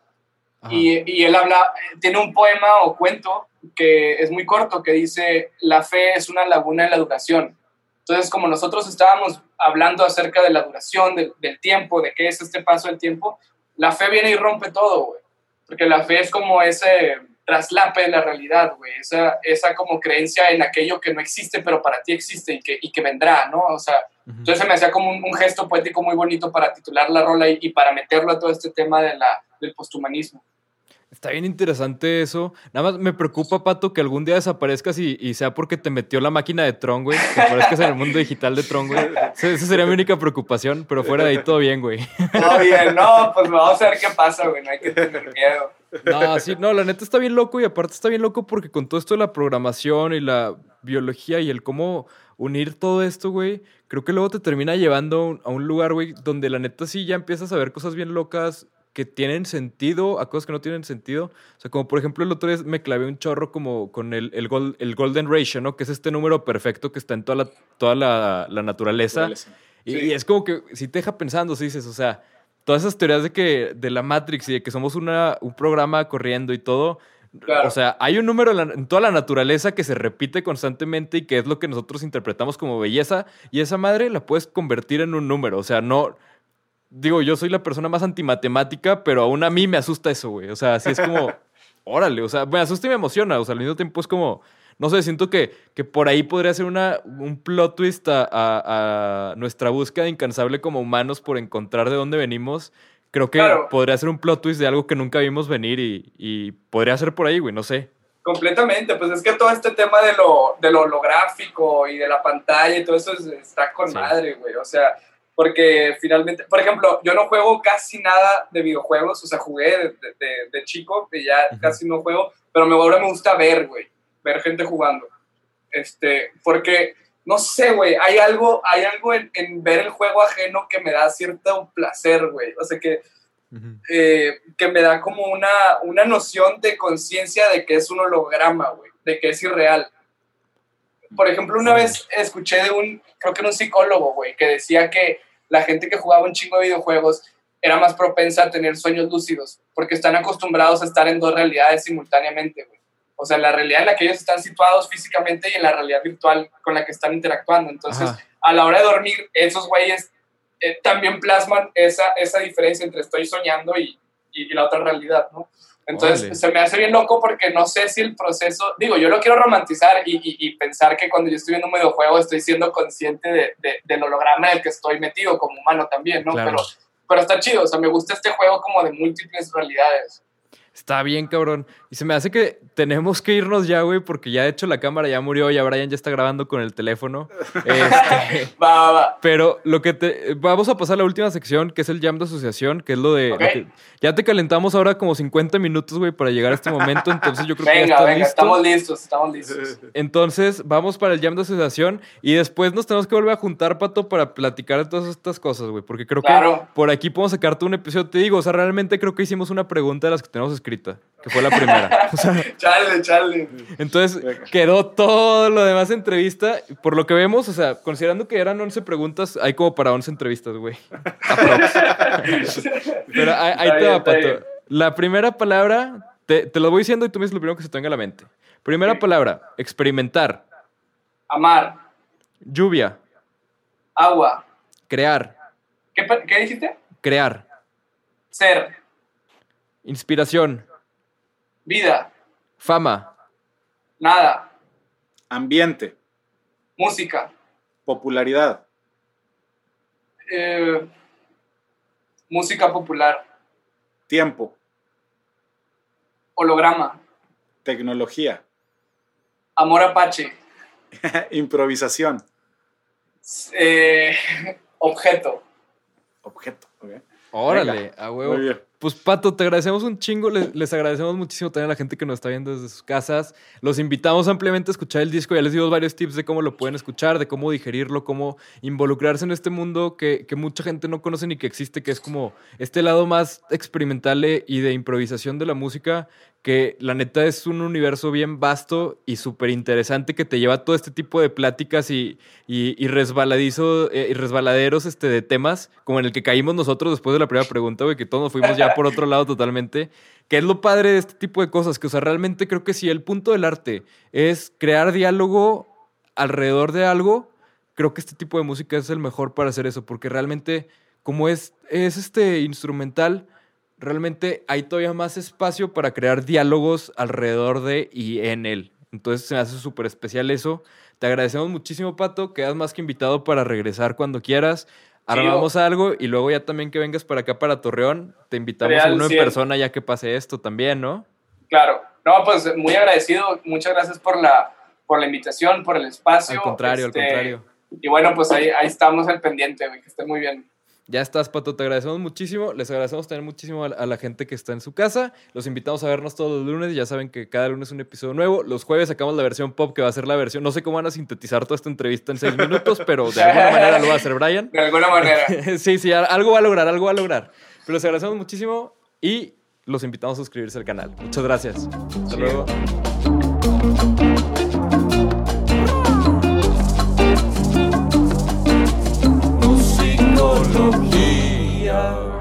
[SPEAKER 4] y, y él habla, tiene un poema o cuento que es muy corto, que dice, la fe es una laguna de la duración. Entonces, como nosotros estábamos hablando acerca de la duración, del, del tiempo, de qué es este paso del tiempo, la fe viene y rompe todo, güey. Porque la fe es como ese traslape de la realidad, güey. Esa, esa como creencia en aquello que no existe, pero para ti existe y que, y que vendrá, ¿no? O sea, entonces se me hacía como un, un gesto poético muy bonito para titular la rola y, y para meterlo a todo este tema de la, del posthumanismo.
[SPEAKER 2] Está bien interesante eso. Nada más me preocupa, Pato, que algún día desaparezcas y, y sea porque te metió la máquina de Tron, güey. Que aparezcas en el mundo digital de Tron, güey. Esa sería mi única preocupación, pero fuera de ahí todo bien, güey.
[SPEAKER 4] Todo bien, no, pues vamos a ver qué pasa, güey, no hay que tener miedo.
[SPEAKER 2] No, sí, no, la neta está bien loco y aparte está bien loco porque con todo esto de la programación y la biología y el cómo unir todo esto, güey, creo que luego te termina llevando a un- lugar, güey, donde la neta sí ya empiezas a ver cosas bien locas que tienen sentido a cosas que no tienen sentido. O sea, como por ejemplo el otro día me clavé un chorro como con el, el, gol- el Golden Ratio, ¿no? Que es este número perfecto que está en toda la, toda la, la naturaleza. Y,
[SPEAKER 4] Sí.
[SPEAKER 2] y es como que si te deja pensando, si dices, o sea, todas esas teorías de que de la Matrix y de que somos una, un programa corriendo y todo.
[SPEAKER 4] Claro.
[SPEAKER 2] O sea, hay un número en, la- en toda la naturaleza que se repite constantemente y que es lo que nosotros interpretamos como belleza. Y esa madre la puedes convertir en un número. O sea, no. digo, yo soy la persona más antimatemática, pero aún a mí me asusta eso, güey. O sea, así es como, órale, o sea, me asusta y me emociona. O sea, al mismo tiempo es como, no sé, siento que, que por ahí podría ser una, un plot twist a, a- a nuestra búsqueda incansable como humanos por encontrar de dónde venimos. Creo que
[SPEAKER 4] Claro.
[SPEAKER 2] podría ser un plot twist de algo que nunca vimos venir y, y podría ser por ahí, güey, no sé.
[SPEAKER 4] Completamente, pues es que todo este tema de lo, de lo holográfico y de la pantalla y todo eso es- está con
[SPEAKER 2] Sí.
[SPEAKER 4] madre, güey. O sea, porque finalmente, por ejemplo, yo no juego casi nada de videojuegos, o sea, jugué de, de- chico, que ya casi no juego, pero me, ahora me gusta ver, güey, ver gente jugando. Este, porque, no sé, güey, hay algo, hay algo en, en ver el juego ajeno que me da cierto placer, güey. O sea, que eh, que me da como una, una noción de conciencia de que es un holograma, güey, de que es irreal. Por ejemplo, una vez escuché de un, creo que era un psicólogo, güey, que decía que la gente que jugaba un chingo de videojuegos era más propensa a tener sueños lúcidos, porque están acostumbrados a estar en dos realidades simultáneamente, güey. O sea, la realidad en la que ellos están situados físicamente y en la realidad virtual con la que están interactuando. Entonces,
[SPEAKER 2] Ajá.
[SPEAKER 4] a la hora de dormir, esos güeyes eh, también plasman esa, esa diferencia entre estoy soñando y, y, y la otra realidad, ¿no? Entonces, se me hace bien loco porque no sé si el proceso, digo, yo lo quiero romantizar y, pensar que cuando yo estoy viendo un videojuego estoy siendo consciente de, de- del holograma en el que estoy metido como humano también, ¿no?
[SPEAKER 2] Claro.
[SPEAKER 4] Pero, pero está chido, o sea, me gusta este juego como de múltiples realidades.
[SPEAKER 2] Está bien, cabrón. Y se me hace que tenemos que irnos ya, güey, porque ya de hecho la cámara ya murió, ya Brian ya está grabando con el teléfono. Este,
[SPEAKER 4] Va, va, va.
[SPEAKER 2] pero lo que te. Vamos a pasar a la última sección, que es el jam de asociación, que es lo de. lo
[SPEAKER 4] Ok.
[SPEAKER 2] que- ya te calentamos ahora como 50 minutos, güey, para llegar a este momento. Entonces yo creo que ya
[SPEAKER 4] Venga,
[SPEAKER 2] estás
[SPEAKER 4] venga,
[SPEAKER 2] listo.
[SPEAKER 4] estamos listos, estamos listos.
[SPEAKER 2] Entonces, vamos para el jam de asociación y después nos tenemos que volver a juntar, Pato, para platicar de todas estas cosas, güey. Porque creo
[SPEAKER 4] Claro.
[SPEAKER 2] que por aquí podemos sacarte un episodio. Te digo, o sea, realmente creo que hicimos una pregunta de las que tenemos escrita, que fue la primera. O sea,
[SPEAKER 4] Chale, chale.
[SPEAKER 2] entonces, quedó todo lo demás de entrevista. Por lo que vemos, o sea, considerando que eran 11 preguntas, hay como para 11 entrevistas, güey. Pero ahí, te va. Pato. La primera palabra, te, te lo voy diciendo y tú me dices lo primero que se te venga a la mente. Primera palabra, experimentar.
[SPEAKER 4] Amar,
[SPEAKER 2] Lluvia,
[SPEAKER 4] agua.
[SPEAKER 2] crear,
[SPEAKER 4] ¿Qué, pa- qué dijiste?
[SPEAKER 2] crear.
[SPEAKER 4] Ser,
[SPEAKER 2] Inspiración,
[SPEAKER 4] vida,
[SPEAKER 2] fama,
[SPEAKER 4] nada,
[SPEAKER 3] Ambiente,
[SPEAKER 4] música,
[SPEAKER 3] popularidad,
[SPEAKER 4] eh, música popular,
[SPEAKER 3] tiempo,
[SPEAKER 4] holograma,
[SPEAKER 3] tecnología,
[SPEAKER 4] amor apache,
[SPEAKER 3] improvisación,
[SPEAKER 4] eh, objeto.
[SPEAKER 3] objeto. ¿ok?
[SPEAKER 2] Órale,
[SPEAKER 3] Venga.
[SPEAKER 2] a huevo.
[SPEAKER 3] Muy bien.
[SPEAKER 2] Pues Pato, te agradecemos un chingo, les, les agradecemos muchísimo también a la gente que nos está viendo desde sus casas. Los invitamos ampliamente a escuchar el disco, ya les dimos varios tips de cómo lo pueden escuchar, de cómo digerirlo, cómo involucrarse en este mundo que, que mucha gente no conoce ni que existe, que es como este lado más experimental y de improvisación de la música, que la neta es un universo bien vasto y súper interesante que te lleva a todo este tipo de pláticas y, y, y resbaladizo, eh, y resbaladeros este, de temas, como en el que caímos nosotros después de la primera pregunta, güey, que todos nos fuimos ya por otro lado totalmente. Que es lo padre de este tipo de cosas, que, o sea, realmente creo que si el punto del arte es crear diálogo alrededor de algo, creo que este tipo de música es el mejor para hacer eso, porque realmente, como es, es este instrumental, realmente hay todavía más espacio para crear diálogos alrededor de y en él. Entonces se me hace súper especial eso. Te agradecemos muchísimo, Pato. Quedas más que invitado para regresar cuando quieras. Armamos algo y luego ya también que vengas para acá, para Torreón. Te invitamos a uno en persona ya que pase esto también, ¿no?
[SPEAKER 4] Claro. No, pues muy agradecido. Muchas gracias por la, por la invitación, por el espacio.
[SPEAKER 2] Al contrario,
[SPEAKER 4] Este,
[SPEAKER 2] al contrario.
[SPEAKER 4] Y bueno, pues ahí, ahí estamos al pendiente, que esté muy bien.
[SPEAKER 2] Ya estás, Pato. Te agradecemos muchísimo. Les agradecemos también muchísimo a, a la gente que está en su casa. Los invitamos a vernos todos los lunes. Ya saben que cada lunes es un episodio nuevo. Los jueves sacamos la versión pop, que va a ser la versión. No sé cómo van a sintetizar toda esta entrevista en seis minutos, pero de alguna manera lo va a hacer Brian.
[SPEAKER 4] De alguna manera.
[SPEAKER 2] sí, sí, algo va a lograr, algo va a lograr. Pero les agradecemos muchísimo y los invitamos a suscribirse al canal. Muchas gracias. Hasta
[SPEAKER 4] Sí.
[SPEAKER 2] luego.
[SPEAKER 1] Musicología.